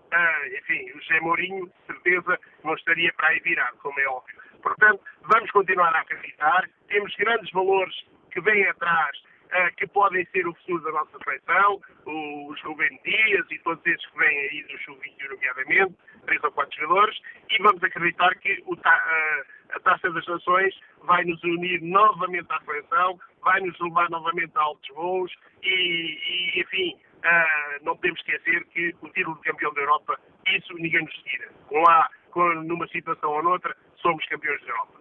enfim, o José Mourinho, certeza, não estaria para aí virado, como é óbvio. Portanto, vamos continuar a acreditar, temos grandes valores que vêm atrás, uh, que podem ser o futuro da nossa seleção, os Rubem Dias e todos esses que vêm aí do Sub-21, nomeadamente, três ou quatro jogadores, e vamos acreditar que uh, a Taça das Nações vai nos unir novamente à seleção, vai nos levar novamente a altos voos e, e enfim, uh, não podemos esquecer que o título de campeão da Europa, isso ninguém nos tira. Com lá, com, numa situação ou noutra, somos campeões da Europa.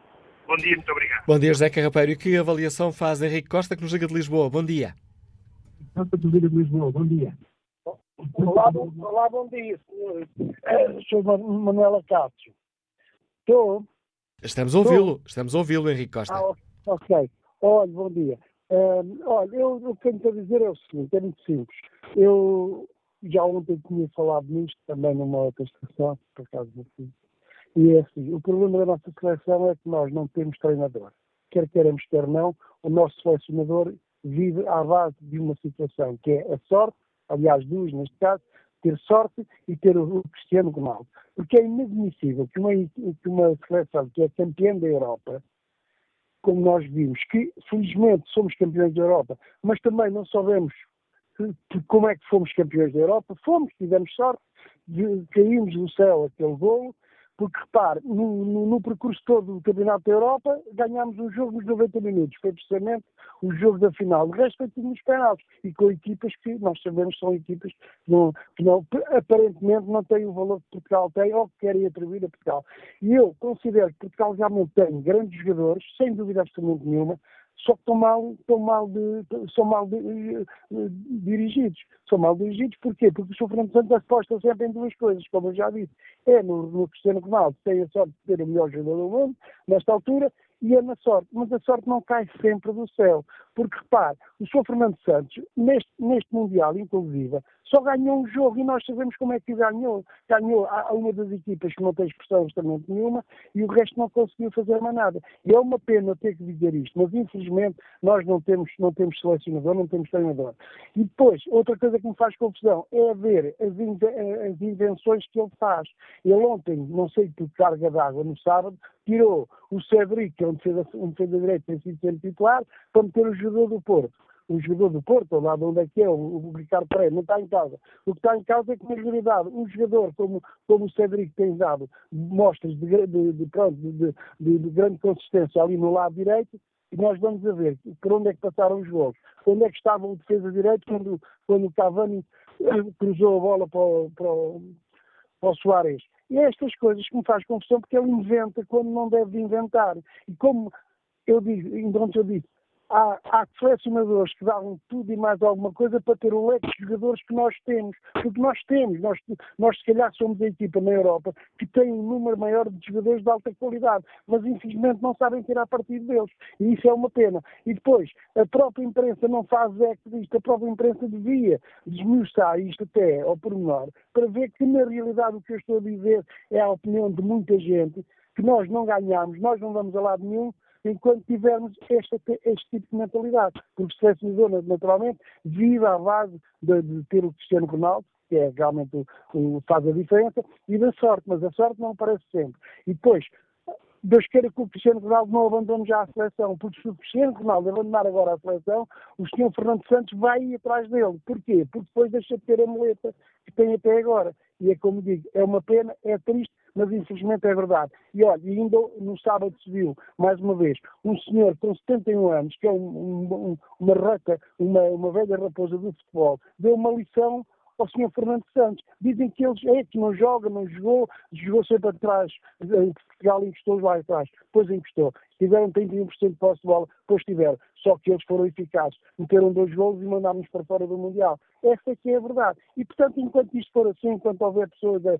Bom dia, muito obrigado. Bom dia, José Carrapeiro. E que avaliação faz Henrique Costa, que nos liga de Lisboa? Bom dia. Costa, que nos liga de Lisboa. Bom dia. Olá, bom, olá, bom dia, senhores. Uh, sou Manuela Cássio. Estou. Estamos a ouvi-lo, estamos a ouvi-lo, Henrique Costa. Ah, ok. Olha, bom dia. Uh, olha, eu, o que tenho a dizer é o seguinte, é muito simples. Eu já ontem tinha falado nisto também numa outra estação, por acaso não. E é assim, o problema da nossa seleção é que nós não temos treinador. Quer queremos, quer não, o nosso selecionador vive à base de uma situação que é a sorte, aliás, duas neste caso, ter sorte e ter o Cristiano Ronaldo. Porque é inadmissível que uma, que uma seleção que é campeã da Europa, como nós vimos, que felizmente somos campeões da Europa, mas também não sabemos como é que fomos campeões da Europa, fomos, tivemos sorte, caímos do céu aquele golo, porque, repare, no, no, no, percurso todo do Campeonato da Europa, ganhámos um jogo nos 90 minutos. Foi precisamente o jogo da final. O resto foi tudo nos penaltis. E com equipas que nós sabemos são equipas que, não, que não, aparentemente não têm o valor que Portugal tem ou que querem atribuir a Portugal. E eu considero que Portugal realmente tem grandes jogadores, sem dúvida absolutamente nenhuma. Só que estão mal, estão mal, de, são mal de, de, dirigidos. São mal dirigidos porquê? Porque o Sr. Fernando Santos aposta sempre em duas coisas, como eu já disse. É no, no Cristiano Ronaldo, tem a sorte de ter o melhor jogador do mundo, nesta altura, e é na sorte. Mas a sorte não cai sempre do céu. Porque, repare, o Sr. Fernando Santos, neste, neste Mundial, inclusive, só ganhou um jogo e nós sabemos como é que ganhou. Ganhou a, uma das equipas que não tem expressão justamente nenhuma e o resto não conseguiu fazer mais nada. E é uma pena ter que dizer isto, mas infelizmente nós não temos, não temos selecionador, não temos treinador. E depois, outra coisa que me faz confusão é ver as, as invenções que ele faz. Ele ontem, não sei que carga d'água no sábado, tirou o Cedric, que é um defesa, um defesa direito, tem sido sempre titular, para meter o jogador do Porto. O jogador do Porto, lá de onde é que é, o, Ricardo Pereira, não está em causa. O que está em causa é que, na realidade, um jogador como, como o Cedric tem dado mostras de, de, de, de grande consistência ali no lado direito, e nós vamos a ver por onde é que passaram os jogos. Onde é que estava o defesa direito quando, quando o Cavani eh, cruzou a bola para o, para o, para o Soares. E é estas coisas que me faz confusão porque ele inventa quando não deve inventar. E como eu digo, então eu disse, há, há selecionadores que dão tudo e mais alguma coisa para ter o leque de jogadores que nós temos. Porque nós temos, nós, nós se calhar somos a equipa na Europa que tem um número maior de jogadores de alta qualidade, mas infelizmente não sabem tirar partido deles. E isso é uma pena. E depois, a própria imprensa não faz eco disto, a própria imprensa devia desmiuçar isto até ao pormenor, para ver que na realidade o que eu estou a dizer é a opinião de muita gente, que nós não ganhamos, nós não vamos a lado nenhum, enquanto tivermos este, este tipo de mentalidade. Porque o selecionador, naturalmente, vive à base de, de, ter o Cristiano Ronaldo, que é realmente o, o, faz a diferença, e da sorte, mas a sorte não aparece sempre. E depois, Deus queira que o Cristiano Ronaldo não abandone já a seleção, porque se o Cristiano Ronaldo abandonar agora a seleção, o senhor Fernando Santos vai ir atrás dele. Porquê? Porque depois deixa de ter a muleta que tem até agora. E é como digo, é uma pena, é triste, mas infelizmente é verdade. E olha, ainda no sábado se viu, mais uma vez, um senhor com 71 anos, que é um, um, uma rata, uma, uma velha raposa do futebol, deu uma lição ao Sr. Fernando Santos. Dizem que eles é que não joga, não jogou, jogou sempre atrás, em Portugal encostou lá atrás, depois encostou. Tiveram 31% de posse de bola, depois tiveram. Só que eles foram eficazes, meteram dois golos e mandámos para fora do Mundial. Essa é que é a verdade. E, portanto, enquanto isto for assim, enquanto houver pessoas. Eu,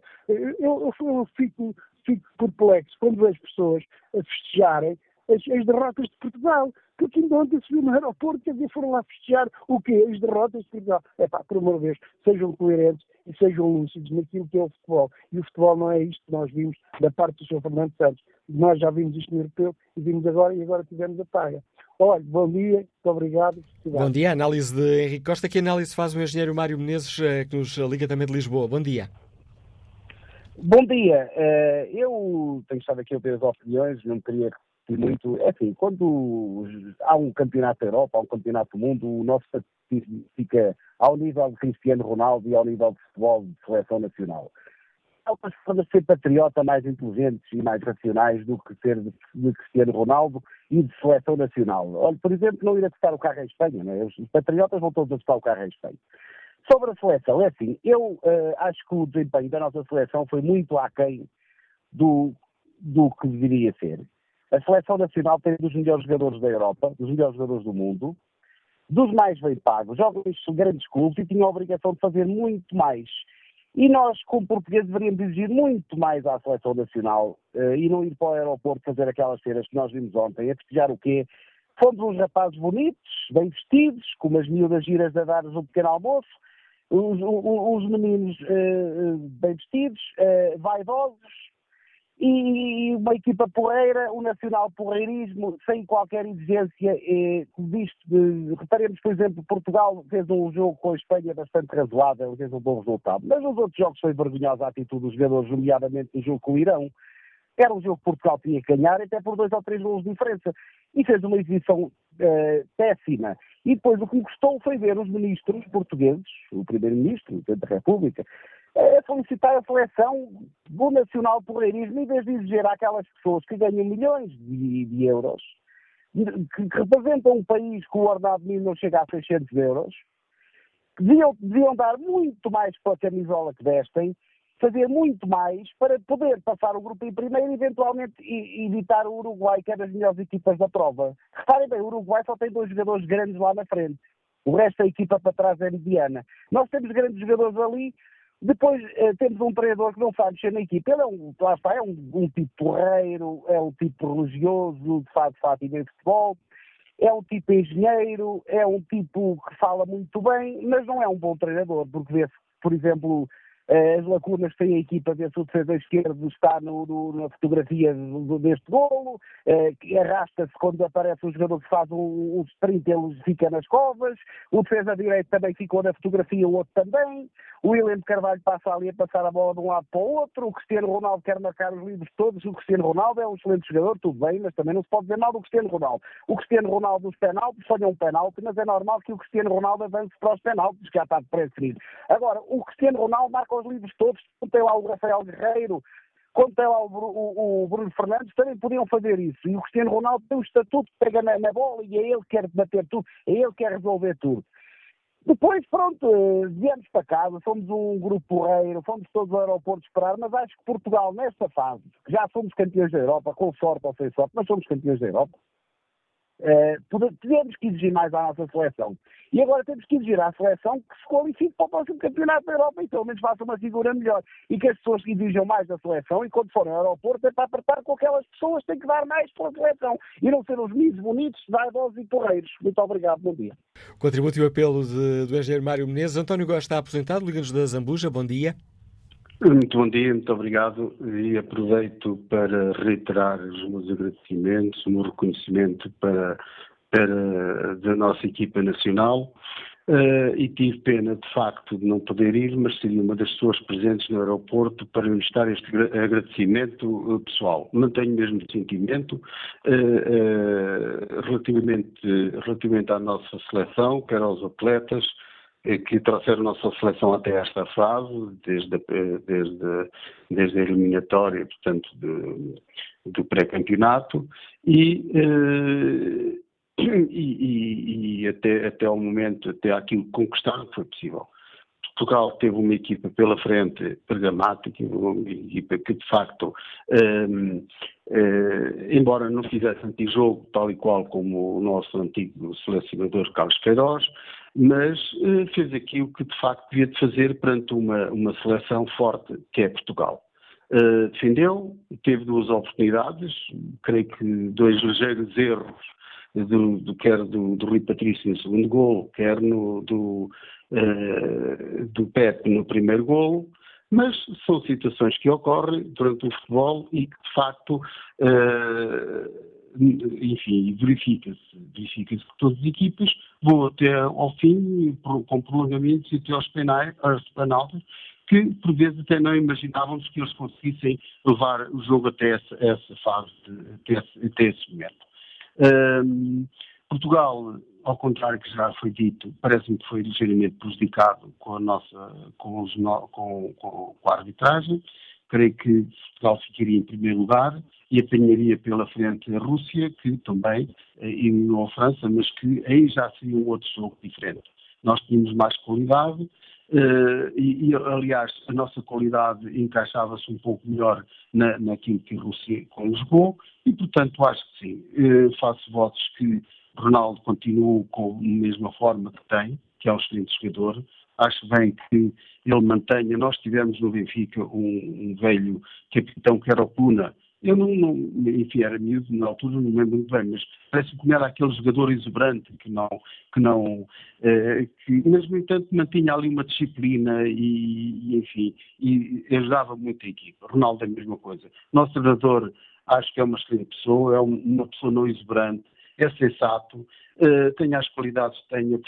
eu, eu fico, fico perplexo quando vejo pessoas a festejarem as, as derrotas de Portugal porque ainda ontem se viu no aeroporto, quer dizer, foram lá festejar o quê? As derrotas de Portugal. É pá, por de Deus, sejam coerentes e sejam lúcidos naquilo que é o futebol. E o futebol não é isto que nós vimos da parte do Sr. Fernando Santos. Nós já vimos isto no europeu e vimos agora e agora tivemos a paga. Olha, bom dia, muito obrigado. Bom dia, análise de Henrique Costa. Que análise faz o engenheiro Mário Menezes, eh, que nos liga também de Lisboa? Bom dia. Bom dia. Eh, eu tenho estado aqui a ouvir as opiniões, não queria muito. É assim, quando há um campeonato da Europa, há um campeonato do mundo, o nosso satisfação fica ao nível de Cristiano Ronaldo e ao nível de futebol de seleção nacional. Há outras formas de ser patriota mais inteligentes e mais racionais do que ser de, de, Cristiano Ronaldo e de seleção nacional. Olha, por exemplo, não ir a testar o carro em Espanha, não é? Os patriotas vão todos a testar o carro em Espanha. Sobre a seleção, é assim, eu uh, acho que o desempenho da nossa seleção foi muito aquém do, do que deveria ser. A seleção nacional tem dos melhores jogadores da Europa, dos melhores jogadores do mundo, dos mais bem pagos, jogam em grandes clubes e tinham a obrigação de fazer muito mais. E nós, como portugueses, deveríamos exigir muito mais à seleção nacional uh, e não ir para o aeroporto fazer aquelas cenas que nós vimos ontem, a festejar o quê? Fomos uns rapazes bonitos, bem vestidos, com umas miúdas giras a dar-nos um pequeno almoço, os meninos uh, bem vestidos, uh, vaidosos, e uma equipa porreira, o nacional porreirismo, sem qualquer exigência, eh, visto de, reparemos, por exemplo, Portugal fez um jogo com a Espanha bastante razoável, fez um bom resultado, mas nos outros jogos foi vergonhosa a atitude dos jogadores, nomeadamente no jogo com o Irão. Era um jogo que Portugal tinha que ganhar, até por dois ou três gols de diferença, e fez uma exibição eh, péssima. E depois o que me gostou foi ver os ministros portugueses, o primeiro-ministro, o Presidente da República, é felicitar a seleção do nacional porreirismo, em vez de exigir àquelas pessoas que ganham milhões de, de euros, que, que, representam um país que o ordenado mínimo não chega a 600 euros, deviam, deviam dar muito mais para a camisola que vestem fazer muito mais para poder passar o grupo em primeiro e eventualmente evitar o Uruguai, que é das melhores equipas da prova. Reparem bem, o Uruguai só tem dois jogadores grandes lá na frente. O resto da equipa para trás é mediana. Nós temos grandes jogadores ali, depois eh, temos um treinador que não sabe mexer na equipa. Ele é um, lá está, é um, um tipo porreiro, é um tipo religioso, de fato, fato e de futebol, é um tipo engenheiro, é um tipo que fala muito bem, mas não é um bom treinador, porque vê-se, por exemplo, eh, as lacunas que tem a equipa desse defesa esquerdo está no, no, na fotografia deste golo, eh, arrasta-se quando aparece um jogador que faz um, um sprint, ele fica nas covas, o defesa direito também ficou na fotografia, o outro também, o William Carvalho passa ali a passar a bola de um lado para o outro, o Cristiano Ronaldo quer marcar os livros todos, o Cristiano Ronaldo é um excelente jogador, tudo bem, mas também não se pode dizer mal do Cristiano Ronaldo. O Cristiano Ronaldo nos penaltis falha um penalti, mas é normal que o Cristiano Ronaldo avance para os penaltis, que já está pré-definido. Agora, o Cristiano Ronaldo marca os livros todos, tem lá o Rafael Guerreiro, quando tem lá o, o, o, Bruno Fernandes, também podiam fazer isso. E o Cristiano Ronaldo tem o estatuto, pega na, na bola e é ele que quer bater tudo, é ele que quer resolver tudo. Depois, pronto, eh, viemos para casa, fomos um grupo porreiro, fomos todos ao aeroporto esperar, mas acho que Portugal, nesta fase, já somos campeões da Europa, com sorte ou sem sorte, mas somos campeões da Europa, Uh, tivemos que exigir mais à nossa seleção. E agora temos que exigir à seleção que se qualifique para o próximo campeonato da Europa e pelo menos faça uma figura melhor. E que as pessoas exijam mais da seleção e quando forem ao aeroporto é para apertar com aquelas pessoas que têm que dar mais pela seleção e não ser os misos bonitos, vaidosos e porreiros. Muito obrigado, bom dia. Contribute o apelo de, do engenheiro Mário Menezes. António Góes está aposentado, liga-nos da Zambuja, bom dia. Muito bom dia, muito obrigado e aproveito para reiterar os meus agradecimentos, o meu reconhecimento para, para da nossa equipa nacional uh, e tive pena de facto de não poder ir, mas seria uma das pessoas presentes no aeroporto para lhe estar este agradecimento uh, pessoal. Mantenho mesmo o sentimento uh, relativamente, relativamente à nossa seleção, quer aos atletas, eh, que trouxeram a nossa seleção até esta fase, desde a, eh, desde, desde a eliminatória, portanto, do pré-campeonato, e, eh, e, e, até, até ao momento, até aquilo que conquistaram, foi possível. Portugal teve uma equipa pela frente programática, uma equipa que de facto, um, um, embora não fizesse antijogo tal e qual como o nosso antigo selecionador Carlos Queiroz, mas uh, fez aquilo que de facto devia de fazer perante uma, uma seleção forte que é Portugal. Uh, defendeu, teve duas oportunidades, creio que dois ligeiros erros, do, do quer do, do Rui Patrício no segundo gol, quer no, do, uh, do Pepe no primeiro gol, mas são situações que ocorrem durante o futebol e que de facto uh, enfim, verifica-se verifica que todas as equipas vão até ao fim, com prolongamentos e até aos penais, penaltis, que por vezes até não imaginávamos que eles conseguissem levar o jogo até essa, essa fase, até, esse, até esse momento. Um, Portugal, ao contrário que já foi dito, parece-me que foi ligeiramente prejudicado com a nossa, com, os, com, com, com a arbitragem. Creio que Portugal ficaria em primeiro lugar e apanharia pela frente a Rússia, que também eh, eliminou a França, mas que aí já seria um outro jogo diferente. Nós tínhamos mais qualidade, Uh, e, e, aliás, a nossa qualidade encaixava-se um pouco melhor na, naquilo que a Rússia conjugou, e, portanto, acho que sim. Uh, faço votos que Ronaldo continue com a mesma forma que tem, que é um excelente jogador. Acho bem que ele mantenha. Nós tivemos no Benfica um, um velho capitão que era o Puna, eu não, não enfim, era miúdo na altura, não me lembro muito bem, mas parece que era aquele jogador exuberante que não, que não, eh, que, mas no entanto mantinha ali uma disciplina e, e, enfim, e ajudava muito a equipa. Ronaldo é a mesma coisa. Nosso treinador acho que é uma excelente pessoa, é uma pessoa não exuberante, é sensato, uh, as qualidades que tenha,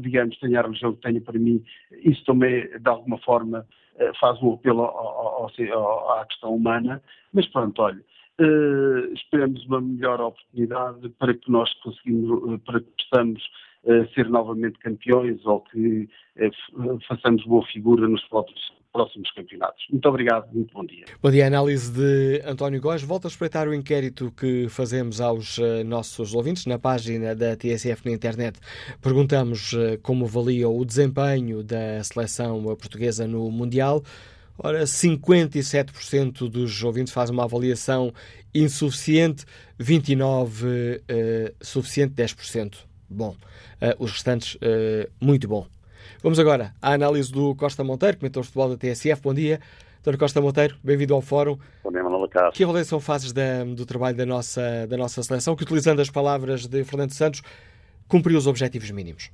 digamos, tem a religião que tenha para mim, isso também de alguma forma uh, faz um apelo ao, ao, à questão humana, mas pronto, olha, uh, esperamos uma melhor oportunidade para que nós conseguimos, para que possamos ser novamente campeões ou que façamos boa figura nos próximos próximos campeonatos. Muito obrigado, muito bom dia. Bom dia, análise de António Góes. Volto a espreitar o inquérito que fazemos aos uh, nossos ouvintes na página da TSF na internet. Perguntamos como avaliam o desempenho da seleção portuguesa no Mundial. Ora, 57% dos ouvintes fazem uma avaliação insuficiente, 29% uh, suficiente, 10% bom. Uh, os restantes, uh, muito bom. Vamos agora à análise do Costa Monteiro, comentou o futebol da TSF. Bom dia. Dr. Costa Monteiro, bem-vindo ao Fórum. Bom dia, Manuela Castro. Que avaliação fazes da, do trabalho da nossa, da nossa seleção, que, utilizando as palavras de Fernando Santos, cumpriu os objetivos mínimos?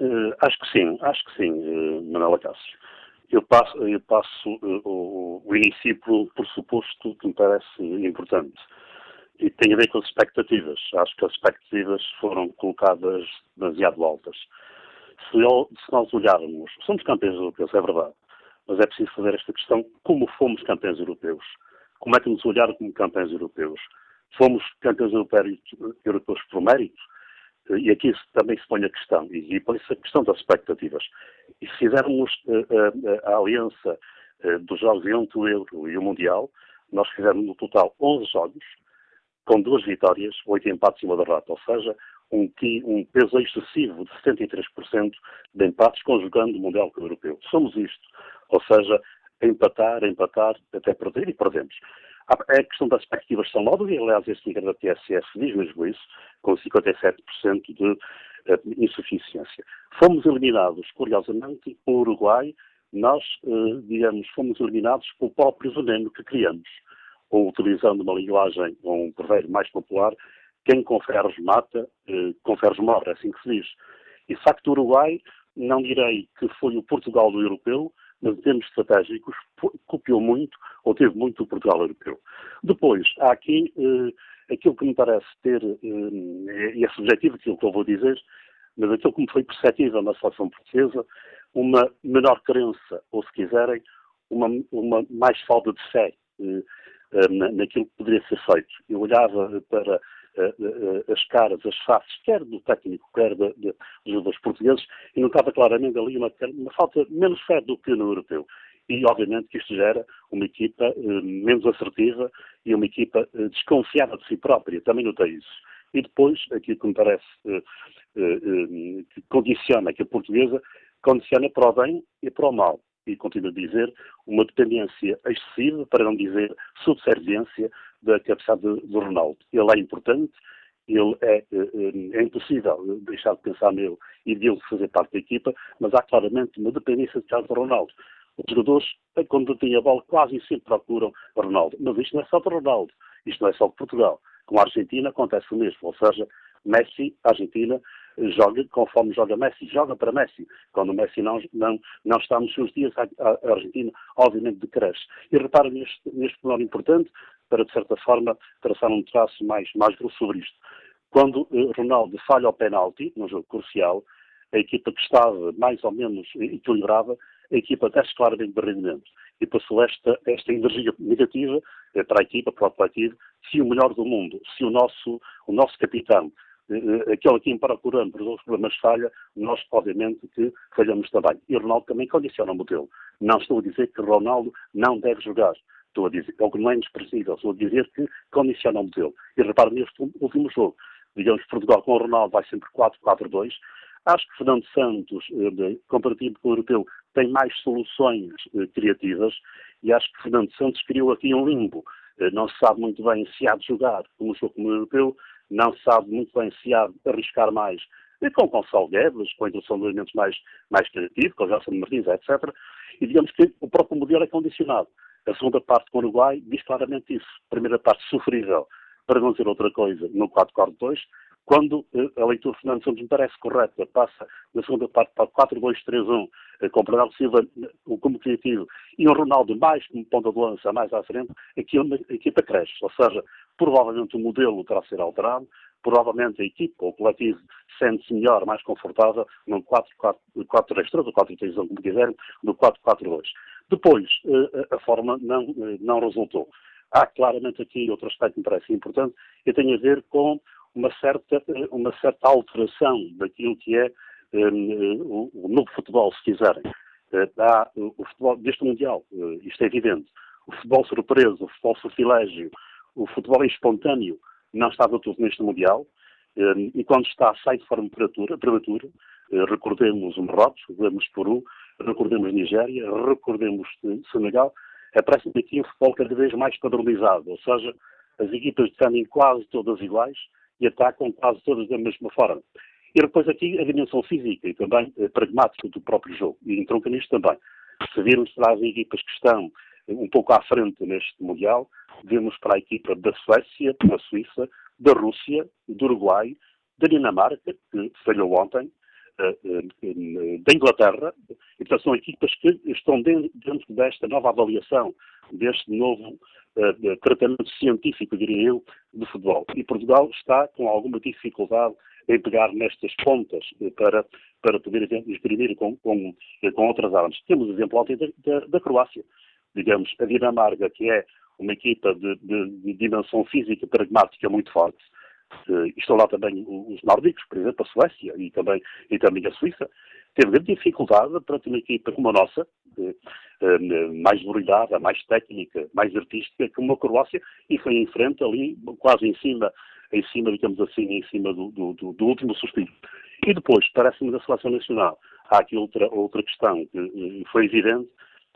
Uh, acho que sim, acho que sim, uh, Manuela Castro. Eu passo, eu passo uh, o, o início por, por suposto que me parece importante e tem a ver com as expectativas. Acho que as expectativas foram colocadas demasiado altas. Se, se nós olharmos, somos campeões europeus, é verdade, mas é preciso fazer esta questão como fomos campeões europeus. Como é que nos olharam como campeões europeus? Fomos campeões europeus, por mérito? E aqui também se põe a questão, e, e põe-se a questão das expectativas. E se fizermos uh, uh, a aliança uh, dos Jogos entre o Euro e o Mundial, nós fizemos no total 11 jogos, com duas vitórias, oito empates e uma derrota, ou seja, um, um peso excessivo de 73% de empates conjugando o Mundial com o Europeu. Somos isto, ou seja, empatar, empatar, até perder e perdemos. A questão das perspectivas são novas e, aliás, este inquérito da TSF diz mesmo isso, com 57% de uh, insuficiência. Fomos eliminados, curiosamente, pelo Uruguai, nós, uh, digamos, fomos eliminados pelo próprio veneno que criamos ou utilizando uma linguagem, um provérbio mais popular, quem com ferros mata, eh, com ferros morre, é assim que se diz. E de facto o Uruguai, não direi que foi o Portugal do europeu, mas em termos estratégicos copiou muito, ou teve muito o Portugal europeu. Depois, há aqui eh, aquilo que me parece ter, eh, e é subjetivo aquilo que eu vou dizer, mas aquilo que me foi perceptível na seleção portuguesa, uma menor crença, ou se quiserem, uma, uma mais falta de fé eh, naquilo que poderia ser feito. Eu olhava para eh, eh, as caras, as faces, quer do técnico, quer de, de, dos jogadores portugueses, e notava claramente ali uma, uma falta menos fé do que no europeu. E, obviamente, que isto gera uma equipa menos assertiva e uma equipa desconfiada de si própria. Também notei isso. E depois, aquilo que me parece que condiciona, que a portuguesa condiciona para o bem e para o mal e continuo a dizer, uma dependência excessiva, para não dizer subserviência, da capacidade do Ronaldo. Ele é importante, ele é, é, é, impossível deixar de pensar nele e de ele fazer parte da equipa, mas há claramente uma dependência de Carlos Ronaldo. Os jogadores, quando têm a bola, quase sempre procuram Ronaldo. Mas isto não é só para Ronaldo, isto não é só para Portugal. Com a Argentina acontece o mesmo, ou seja, Messi, Argentina, joga conforme joga Messi, joga para Messi. Quando o Messi não, não, não está nos seus dias, a, a Argentina obviamente decresce. E repara neste, neste menor importante, para de certa forma traçar um traço mais, mais grosso sobre isto. Quando eh, Ronaldo falha o penalti, num jogo crucial, a equipa que estava mais ou menos equilibrada, a equipa desce claramente de rendimento. E passou esta, esta energia negativa eh, para a equipa, para o coletivo, se o melhor do mundo, se o nosso, o nosso capitão, aquele a quem procuramos os problemas falha, nós obviamente que falhamos também. E Ronaldo também condiciona o modelo. Não estou a dizer que Ronaldo não deve jogar. Estou a dizer, ou que não é inexpressível, estou a dizer que condiciona o modelo. E repare neste último jogo, digamos, Portugal com o Ronaldo vai sempre 4-4-2. Acho que Fernando Santos, eh, comparativo com o europeu, tem mais soluções eh, criativas e acho que Fernando Santos criou aqui um limbo. Não se sabe muito bem se há de jogar como jogo como o europeu, não sabe muito bem se há de arriscar mais e com Gonçalo Guedes, com a introdução de elementos mais, mais criativos, com o Gelson Martins, etc. E digamos que o próprio modelo é condicionado. A segunda parte com o Uruguai diz claramente isso. Primeira parte sofrível, para não dizer outra coisa, no 4-4-2, quando eh, a leitura de Fernando Santos me parece correta, passa na segunda parte para 4-2-3-1, eh, com o Bernardo Silva eh, como criativo e o Ronaldo mais como ponta de lança, mais à frente, aqui a equipa cresce. Ou seja, provavelmente o modelo terá de ser alterado, provavelmente a equipa, o coletivo, sente-se melhor, mais confortável num 4-3-3 ou 4-3-1, como quiserem, no 4-4-2. Depois, a forma não, não resultou. Há claramente aqui outro aspecto que me parece importante, que tem a ver com uma certa, uma certa alteração daquilo que é um, o, novo futebol, se quiserem. Há o futebol deste Mundial, isto é evidente. O futebol surpresa, o futebol sortilégio, o futebol espontâneo não estava tudo neste Mundial. Um, e quando está, sai de forma prematura. uh, recordemos o Marrocos, recordemos Peru, recordemos Nigéria, recordemos Senegal, aparece aqui um futebol cada vez mais padronizado, ou seja, as equipas defendem quase todas iguais e atacam quase todas da mesma forma. E depois aqui a dimensão física e também eh, pragmática do próprio jogo. E entronca nisto também. Se virmos para as equipas que estão um pouco à frente neste Mundial, vemos para a equipa da Suécia, da Suíça, da Rússia, do Uruguai, da Dinamarca, que falhou ontem, eh, eh, da Inglaterra, e portanto são equipas que estão dentro desta nova avaliação, deste novo uh, tratamento científico, diria eu, de futebol. E Portugal está com alguma dificuldade em pegar nestas pontas para, para poder exprimir com, com, com outras armas. Temos o exemplo ontem da, da, da, Croácia. Digamos, a Dinamarca, que é uma equipa de, de, de dimensão física pragmática muito forte, uh, estão lá também os nórdicos, por exemplo, a Suécia e também, e também a Suíça, teve grande dificuldade para ter uma equipa como a nossa, eh, eh, mais brilhada, mais técnica, mais artística, como a Croácia, e foi em frente ali, quase em cima, em cima, digamos assim, em cima do, do, do último suspiro. E depois, parece-me da seleção nacional, há aqui outra, outra questão que eh, foi evidente,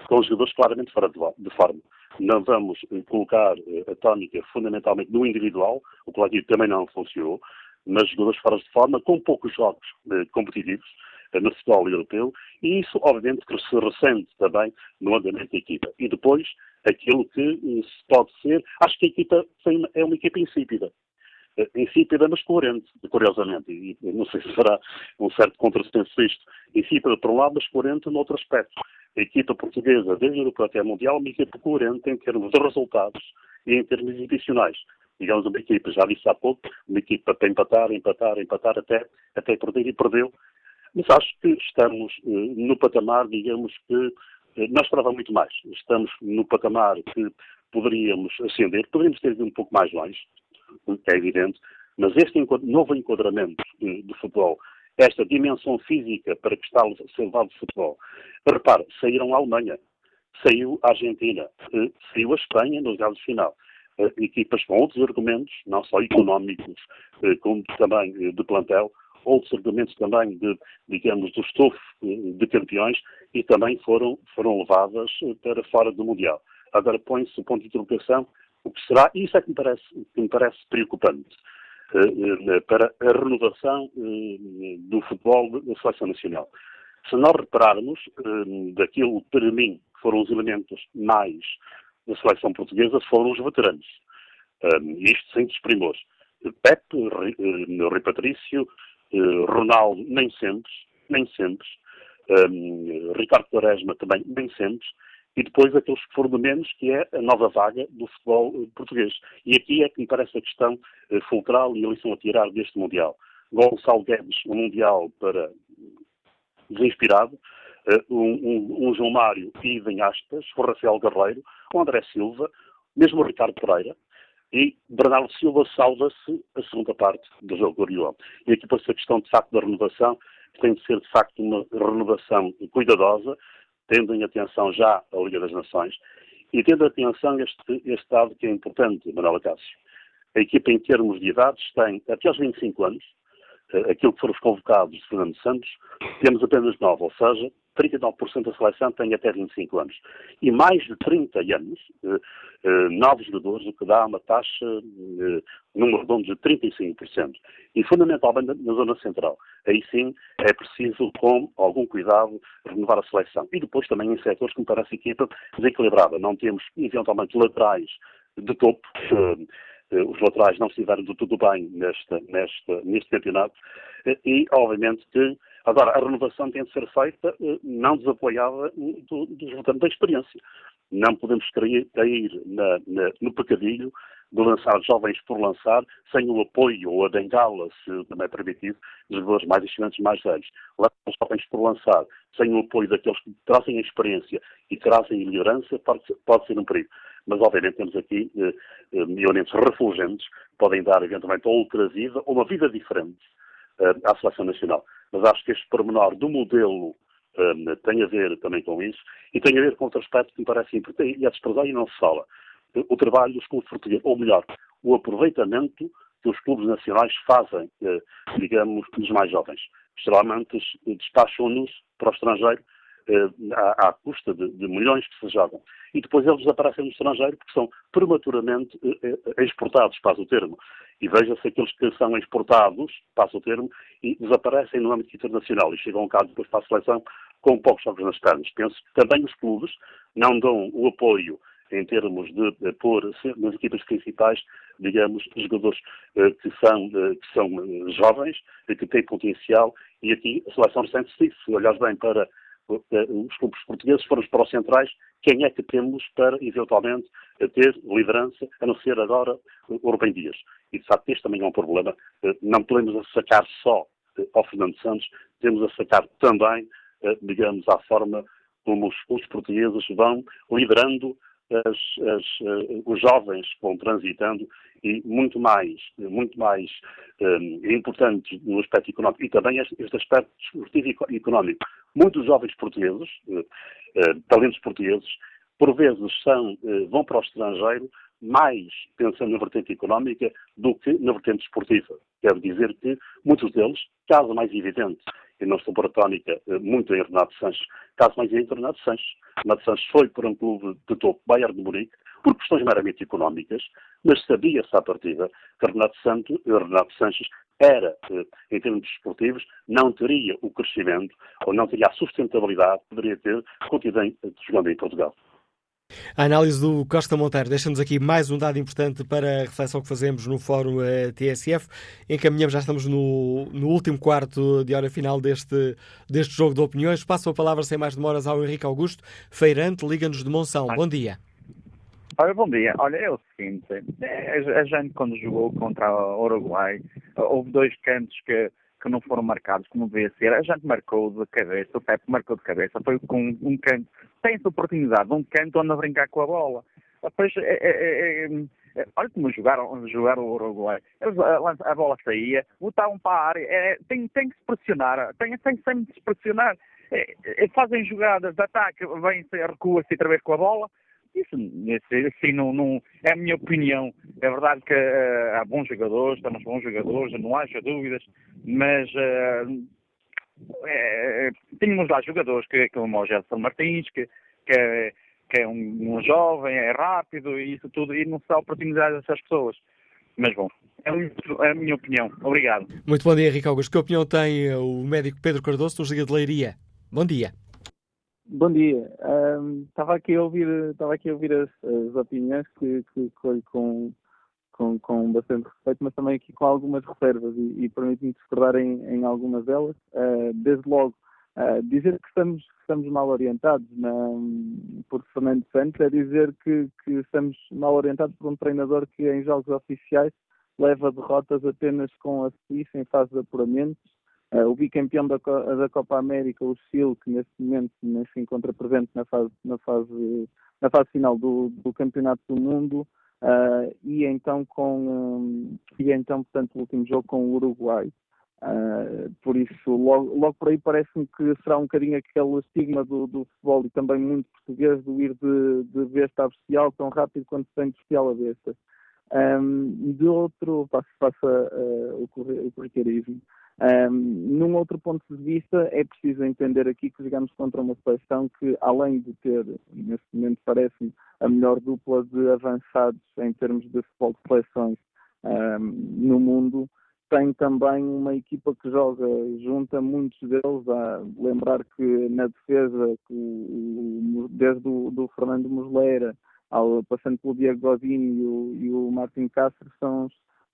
com os jogadores claramente fora de forma. Não vamos colocar a tónica fundamentalmente no individual, o coletivo também não funcionou, mas jogadores fora de forma, com poucos jogos competitivos, no futebol europeu, e isso, obviamente, que se ressente também no andamento da equipa. E depois, aquilo que eh, se pode ser, acho que a equipa é uma equipa insípida. Eh, insípida, mas coerente, curiosamente. E não sei se fará um certo contrassenso isto. Insípida por um lado, mas coerente no outro aspecto. A equipa portuguesa, desde o europeu até mundial, é uma equipa coerente em termos de resultados e em termos exibicionais digamos, uma equipa, já disse há pouco, uma equipa para empatar, empatar, empatar até, até perder e perdeu, mas acho que estamos eh, no patamar, digamos que eh, não esperava muito mais. Estamos no patamar que poderíamos ascender, poderíamos ter ido um pouco mais longe, é evidente, mas este novo enquadramento de, de futebol, esta dimensão física para que está levado o futebol, repare, saíram a Alemanha, saiu a Argentina, eh, saiu a Espanha no resultado final. Equipas com outros argumentos, não só económicos, como também de plantel, outros argumentos também de, digamos, do estofo de campeões e também foram, foram levadas para fora do Mundial. Agora põe-se o ponto de interrogação o que será, e isso é que me parece, que me parece preocupante, eh, eh, para a renovação eh, do futebol da seleção nacional. Se nós repararmos daquilo, para mim, que foram os elementos mais da seleção portuguesa, foram os veteranos. Isto sem desprimor. Pepe, Rui Patrício, eh, Ronaldo, nem sempre, nem sempre. Ricardo Quaresma também, nem sempre. E depois aqueles que foram de menos, que é a nova vaga do futebol eh, português. E aqui é que me parece a questão uh, fulcral e a lição a tirar deste Mundial. Gonçalo Guedes, um Mundial para desinspirado, uh, um, um, um, João Mário em aspas, o Rafael Guerreiro, o André Silva, mesmo o Ricardo Pereira, e Bernardo Silva salva-se a segunda parte do jogo glorioso. E aqui para a questão, de facto, da renovação, tem de ser, de facto, uma renovação cuidadosa, tendo em atenção já a Liga das Nações e tendo em atenção este, este dado que é importante, Manuela Cássio. A equipa, em termos de idades, tem até aos 25 anos, eh, aquilo que foram os convocados de Fernando Santos, temos apenas 9, ou seja, 39% da seleção tem até 25 anos. E mais de 30 anos, eh, eh, novos jogadores, o que dá uma taxa, eh, número redondo de 35%. E fundamentalmente na zona central. Aí sim é preciso, com algum cuidado, renovar a seleção. E depois também em setores que me parece equipa desequilibrada. Não temos, eventualmente, laterais de topo. Eh, os laterais não estiveram do tudo bem neste, campeonato. Eh, e, obviamente, que Agora, a renovação tem de ser feita eh, não desapoiada do, dos votantes da experiência. Não podemos cair, cair na, na, no pecadilho de lançar jovens por lançar, sem o apoio ou a bengala, se também é permitido, dos jogadores mais experientes mais velhos. Lançar jovens por lançar, sem o apoio daqueles que trazem a experiência e trazem a melhorança, pode, pode ser um perigo. Mas, obviamente, temos aqui eh, eh, elementos refulgentes que podem dar, eventualmente, outra vida ou uma vida diferente eh, à seleção nacional. Mas acho que este pormenor do modelo um, tem a ver também com isso e tem a ver com outro aspecto que me parece importante e é desprezar e não se fala. O trabalho dos clubes portugueses, ou melhor, o aproveitamento que os clubes nacionais fazem, eh, digamos, dos mais jovens. Geralmente despacham-nos para o estrangeiro à, à, custa de, milhões que se jogam. E depois eles desaparecem no estrangeiro porque são prematuramente exportados, passa o termo. E veja-se aqueles que são exportados, passa o termo, e desaparecem no âmbito internacional e chegam cá depois para a seleção com poucos jogos nas pernas. Penso que também os clubes não dão o apoio em termos de, de pôr nas equipas principais, digamos, jogadores eh, que são, eh, que são eh, jovens, que têm potencial, e aqui a seleção isso. Se olhares bem para os clubes portugueses, formos para os centrais, quem é que temos para, eventualmente, ter liderança, a não ser agora o Rubem Dias. E, de facto, este também é um problema. Não podemos sacar só ao Fernando Santos, temos a sacar também, digamos, à forma como os, os portugueses vão liderando as, as, uh, os jovens vão transitando e muito mais, muito mais um, eh, importantes no aspecto económico e também este, aspecto esportivo e económico. Muitos jovens portugueses, uh, uh, talentos portugueses, por vezes são, vão para o estrangeiro mais pensando na vertente económica do que na vertente esportiva. Quero dizer que muitos deles, caso mais evidente, e não estou por tónica muito em Renato Sanches, caso mais evidente Renato Sanches, Renato Sanches foi para um clube de topo, Bayern de Munique, por questões meramente económicas, mas sabia-se à partida que Renato, Santos, Renato Sanches era, eh, em termos esportivos, não teria o crescimento ou não teria a sustentabilidade que poderia ter continuando jogando em Portugal. A análise do Costa Monteiro deixa-nos aqui mais um dado importante para a reflexão que fazemos no Fórum eh, TSF. Encaminhamos, já estamos no, no, último quarto de hora final deste, deste jogo de opiniões. Passo a palavra sem mais demoras ao Henrique Augusto, feirante, Liga-nos de Monção. Bom dia. Olha, bom dia. Olha, é o seguinte, a gente quando jogou contra o Uruguai, houve dois cantos que que não foram marcados como devia ser. A gente marcou de cabeça, o Pepe marcou de cabeça, foi com um canto. Tem-se oportunidade, um canto onde a brincar com a bola. Depois, é, é, é, é, olha como jogaram, jogaram o Uruguai. A, a, bola saía, botavam para a área. É, tem, tem que se pressionar, tem, tem sempre se pressionar. É, é, fazem jogadas de ataque, vêm-se, recua-se outra vez com a bola isso, assim, não, não, é a minha opinião. É verdade que uh, há bons jogadores, temos bons jogadores, não haja dúvidas, mas uh, é, tínhamos lá jogadores que, como o Gerson Martins, que, que, é, que é um, um, jovem, é rápido e isso tudo, e não se dá oportunidade a essas pessoas. Mas bom, é, é a minha opinião. Obrigado. Muito bom dia, Ricardo Augusto. Que opinião tem o médico Pedro Cardoso, do Liga de Leiria? Bom dia. Bom dia. Um, estava aqui a ouvir, estava aqui a ouvir as, as opiniões que, que com, com, com bastante respeito, mas também aqui com algumas reservas e, e permite-me discordar em, em, algumas delas. Uh, desde logo, uh, dizer que estamos, estamos mal orientados na, por Fernando Santos é dizer que, que estamos mal orientados por um treinador que em jogos oficiais leva derrotas apenas com a Suíça em fase de apuramentos Uh, o bicampeão da, da, Copa América, o Chile, que neste momento se encontra presente na fase, na fase, na fase final do, do Campeonato do Mundo, uh, e então com um, e então, portanto, o último jogo com o Uruguai. Uh, por isso, logo, logo por aí parece-me que será um bocadinho aquele estigma do, do, futebol e também muito português do ir de, de besta a bestial tão rápido quanto se tem de a besta. Um, de outro, passa, passa uh, o, o corriqueirismo. Um, num outro ponto de vista, é preciso entender aqui que jogamos contra uma seleção que, além de ter, neste momento parece-me, a melhor dupla de avançados em termos de futebol de seleções um, no mundo, tem também uma equipa que joga junto a muitos deles. A lembrar que na defesa, desde o do Fernando Muslera, ao, passando pelo Diego Godinho e o, o Martin Castro, são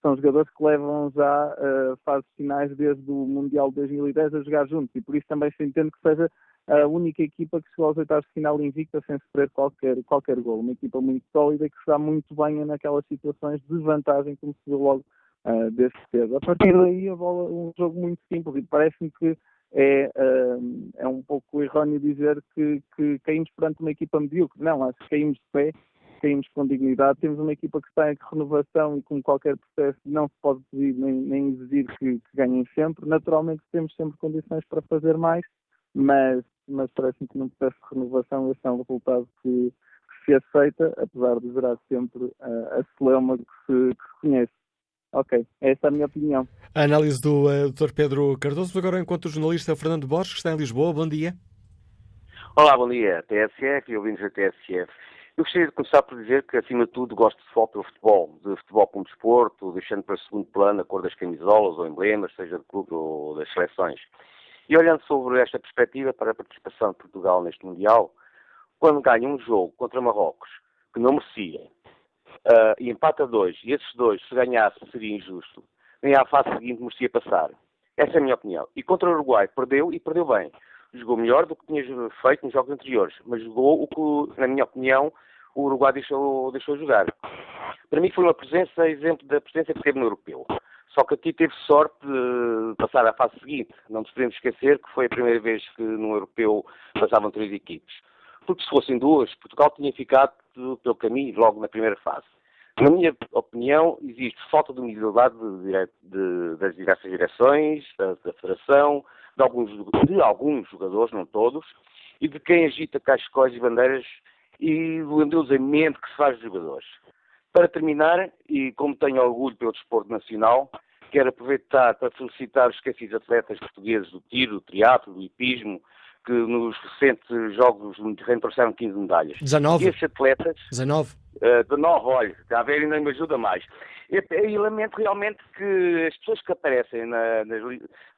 são jogadores que levam já uh, fases finais desde o Mundial de 2010 a jogar juntos e por isso também se entende que seja a única equipa que chegou aos oitavos de final invicta sem sofrer qualquer, qualquer gol. Uma equipa muito sólida que se dá muito bem naquelas situações de vantagem, como se viu logo uh, desde cedo. A partir daí, a bola, um jogo muito simples e parece-me que é, uh, é um pouco erróneo dizer que, que caímos perante uma equipa medíocre. Não, acho que caímos de pé caímos com dignidade. Temos uma equipa que está em renovação e com qualquer processo não se pode pedir nem, nem exigir que, que, ganhem sempre. Naturalmente temos sempre condições para fazer mais, mas, mas parece-me que num processo de renovação esse é um resultado que, que se aceita, apesar de gerar sempre a, a celeuma que se, que se conhece. Ok, essa é a minha opinião. A análise do uh, Dr. Pedro Cardoso. Agora, enquanto o jornalista Fernando Borges, que está em Lisboa, bom dia. Olá, bom dia, TSF e ouvintes da TSF. Eu gostaria de começar por dizer que, acima de tudo, gosto de futebol futebol, de futebol como desporto, deixando para segundo plano a cor das camisolas ou emblemas, seja do clube ou das seleções. E olhando sobre esta perspectiva para a participação de Portugal neste Mundial, quando ganha um jogo contra Marrocos, que não merecia, uh, e empata dois, e esses dois, se ganhasse, seria injusto, nem à fase seguinte merecia passar. Essa é a minha opinião. E contra o Uruguai, perdeu e perdeu bem jogou melhor do que tinha feito nos jogos anteriores, mas jogou o que, na minha opinião, o Uruguai deixou, deixou jogar. Para mim foi uma presença, exemplo da presença que teve no Europeu. Só que aqui teve sorte de passar à fase seguinte. Não nos podemos esquecer que foi a primeira vez que no Europeu passavam três equipes. Porque se fossem duas, Portugal tinha ficado pelo caminho logo na primeira fase. Na minha opinião, existe falta de humildade de, de, das diversas direções, da, da Federação, de alguns, de alguns jogadores, não todos, e de quem agita cascóis e bandeiras e do endeusamento que se faz dos jogadores. Para terminar, e como tenho orgulho pelo desporto nacional, quero aproveitar para felicitar os esquecidos atletas portugueses do tiro, do triatlo, do hipismo, que nos recentes jogos do Mediterrâneo trouxeram 15 medalhas. 19. E esses atletas... 19. Uh, 19, olha, a ver ainda me ajuda mais. E, e, lamento realmente que as pessoas que aparecem na, nas,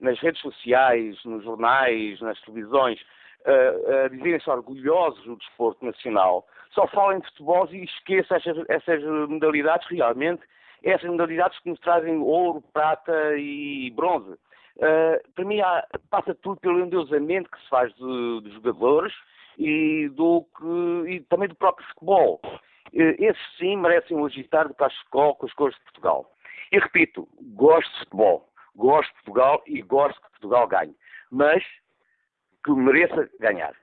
nas, redes sociais, nos jornais, nas televisões, uh, uh, dizerem-se orgulhosos do desporto nacional, só falem de futebol e esqueçam essas, essas modalidades realmente, essas modalidades que nos trazem ouro, prata e bronze. Uh, para mim há, passa tudo pelo endeusamento que se faz dos jogadores e, do que, e também do próprio futebol. Uh, esses sim merecem o agitar do cachecol com as cores de Portugal. E repito, gosto de futebol, gosto de Portugal e gosto que Portugal ganhe, mas que mereça ganhar.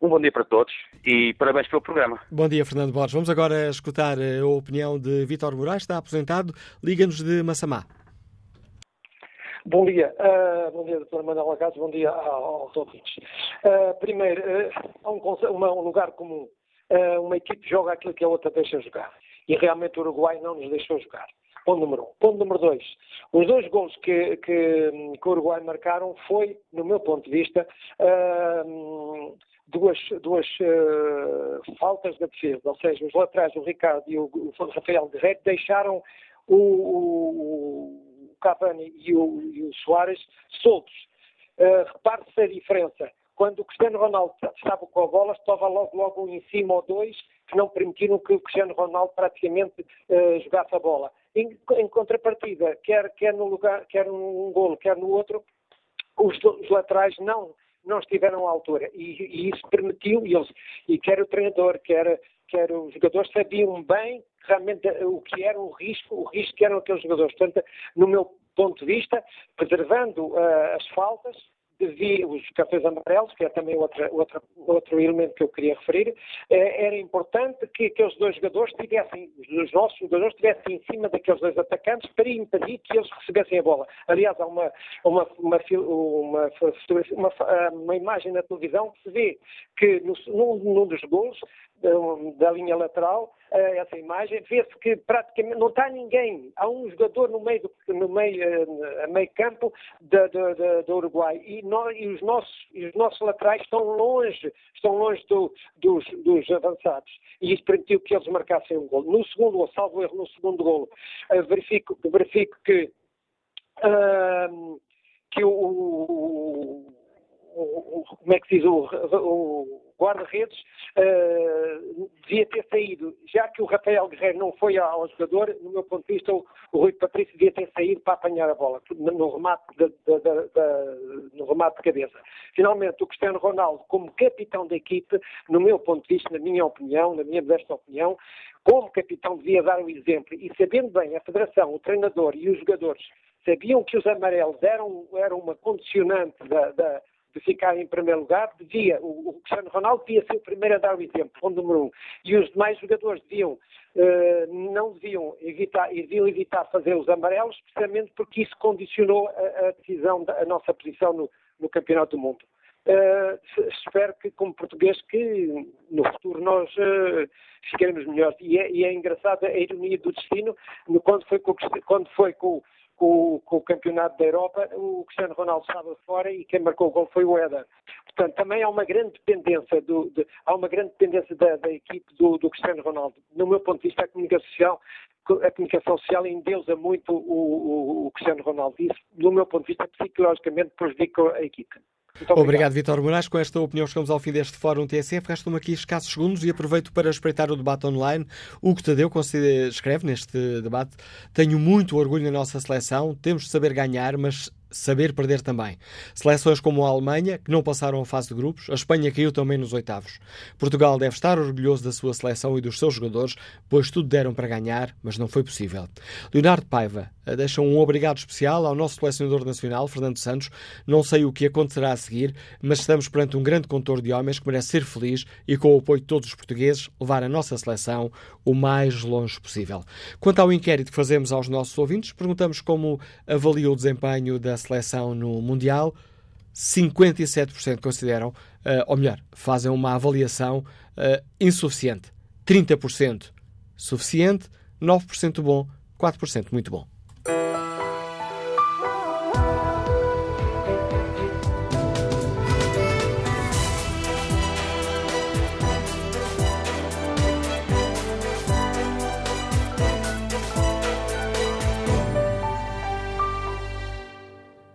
Um bom dia para todos e parabéns pelo programa. Bom dia, Fernando Borges. Vamos agora escutar a opinião de Vítor Moraes, está aposentado. Liga-nos de Massamá. Bom dia, uh, bom dia, Dr. Manuel Acaso, bom dia aos ouvintes. Uh, primeiro, uh, há um, um, lugar comum. uma equipe joga aquilo que a outra deixa jogar. E realmente o Uruguai não nos deixou jogar. Ponto número um. Ponto número dois. Os dois gols que, que, que o Uruguai marcaram foi, no meu ponto de vista, duas, duas faltas da defesa. Ou seja, os laterais, o Ricardo e o, o Rafael Guerreiro, deixaram o, o Cavani e o, e o Soares soltos. Uh, Repare-se a diferença. Quando o Cristiano Ronaldo estava com a bola, estava logo, logo em cima ou dois que não permitiram que o Cristiano Ronaldo praticamente uh, jogasse a bola. Em, em, contrapartida, quer, quer no lugar, quer num golo, quer no outro, os, os laterais não não estiveram à altura. E, e isso permitiu, e, eles, e quer o treinador, quer, quer os jogadores, sabiam bem realmente o que era o risco, o risco que eram aqueles jogadores. Portanto, no meu ponto de vista, preservando uh, as faltas, devia, os cartões amarelos, que é também outra, outra, outro elemento que eu queria referir, eh, era importante que aqueles dois jogadores tivessem, os nossos jogadores estivessem em cima daqueles dois atacantes para impedir que eles recebessem a bola. Aliás, há uma, uma, uma, uma, uma, uma imagem na televisão que se vê que no, num, num dos gols da, linha lateral, essa imagem, vê-se que praticamente não está ninguém. Há um jogador no meio, do, no meio, eh, meio campo do Uruguai e, nós, e, os nossos, e os nossos laterais estão longe, estão longe do, dos, dos, avançados. E isso permitiu que eles marcassem um gol. No segundo, ou salvo erro, no segundo gol, eh, verifico, verifico que, que o, o, o, como é que se diz, o, o guarda-redes uh, devia ter saído, já que o Rafael Guerreiro não foi ao jogador, no meu ponto de vista, o, o Rui Patrício devia ter saído para apanhar a bola, no remate de, de, de, no remate de cabeça. Finalmente, o Cristiano Ronaldo, como capitão da equipe, no meu ponto de vista, na minha opinião, na minha modesta opinião, como capitão devia dar o exemplo e sabendo bem a Federação, o treinador e os jogadores sabiam que os amarelos eram, eram uma condicionante da, da ficar em primeiro lugar, devia, o, o Cristiano Ronaldo devia ser o primeiro a dar o exemplo, ponto número um. E os demais jogadores deviam, uh, não deviam evitar, deviam evitar fazer os amarelos, precisamente porque isso condicionou a, a decisão, da a nossa posição no, no Campeonato do Mundo. Uh, espero que, como português, que no futuro nós uh, ficaremos melhores. E é, e é engraçada a ironia do destino, no, quando foi com, quando foi com com, com, o campeonato da Europa, o Cristiano Ronaldo estava fora e quem marcou o gol foi o Éder. Portanto, também há uma grande dependência, do, de, há uma grande dependência da, da equipe do, do, Cristiano Ronaldo. No meu ponto de vista, a comunicação social, a comunicação social endeusa muito o, o, o Cristiano Ronaldo. Isso, do meu ponto de vista, psicologicamente prejudica a equipe. Obrigado, obrigado Vitor Moraes. Com esta opinião chegamos ao fim deste Fórum TSF. Restam aqui escassos segundos e aproveito para espreitar o debate online. O que Tadeu escreve neste debate: Tenho muito orgulho na nossa seleção, temos de saber ganhar, mas saber perder também. Seleções como a Alemanha, que não passaram a fase de grupos, a Espanha caiu também nos oitavos. Portugal deve estar orgulhoso da sua seleção e dos seus jogadores, pois tudo deram para ganhar, mas não foi possível. Leonardo Paiva eh, deixa um obrigado especial ao nosso selecionador nacional, Fernando Santos. Não sei o que acontecerá a seguir, mas estamos perante um grande contor de homens que merece ser feliz e, com o apoio de todos os portugueses, levar a nossa seleção o mais longe possível. Quanto ao inquérito que fazemos aos nossos ouvintes, perguntamos como avalia o desempenho da seleção no Mundial, 57% consideram, uh, ou melhor, fazem uma avaliação uh, insuficiente. 30% suficiente, 9% bom, 4% muito bom.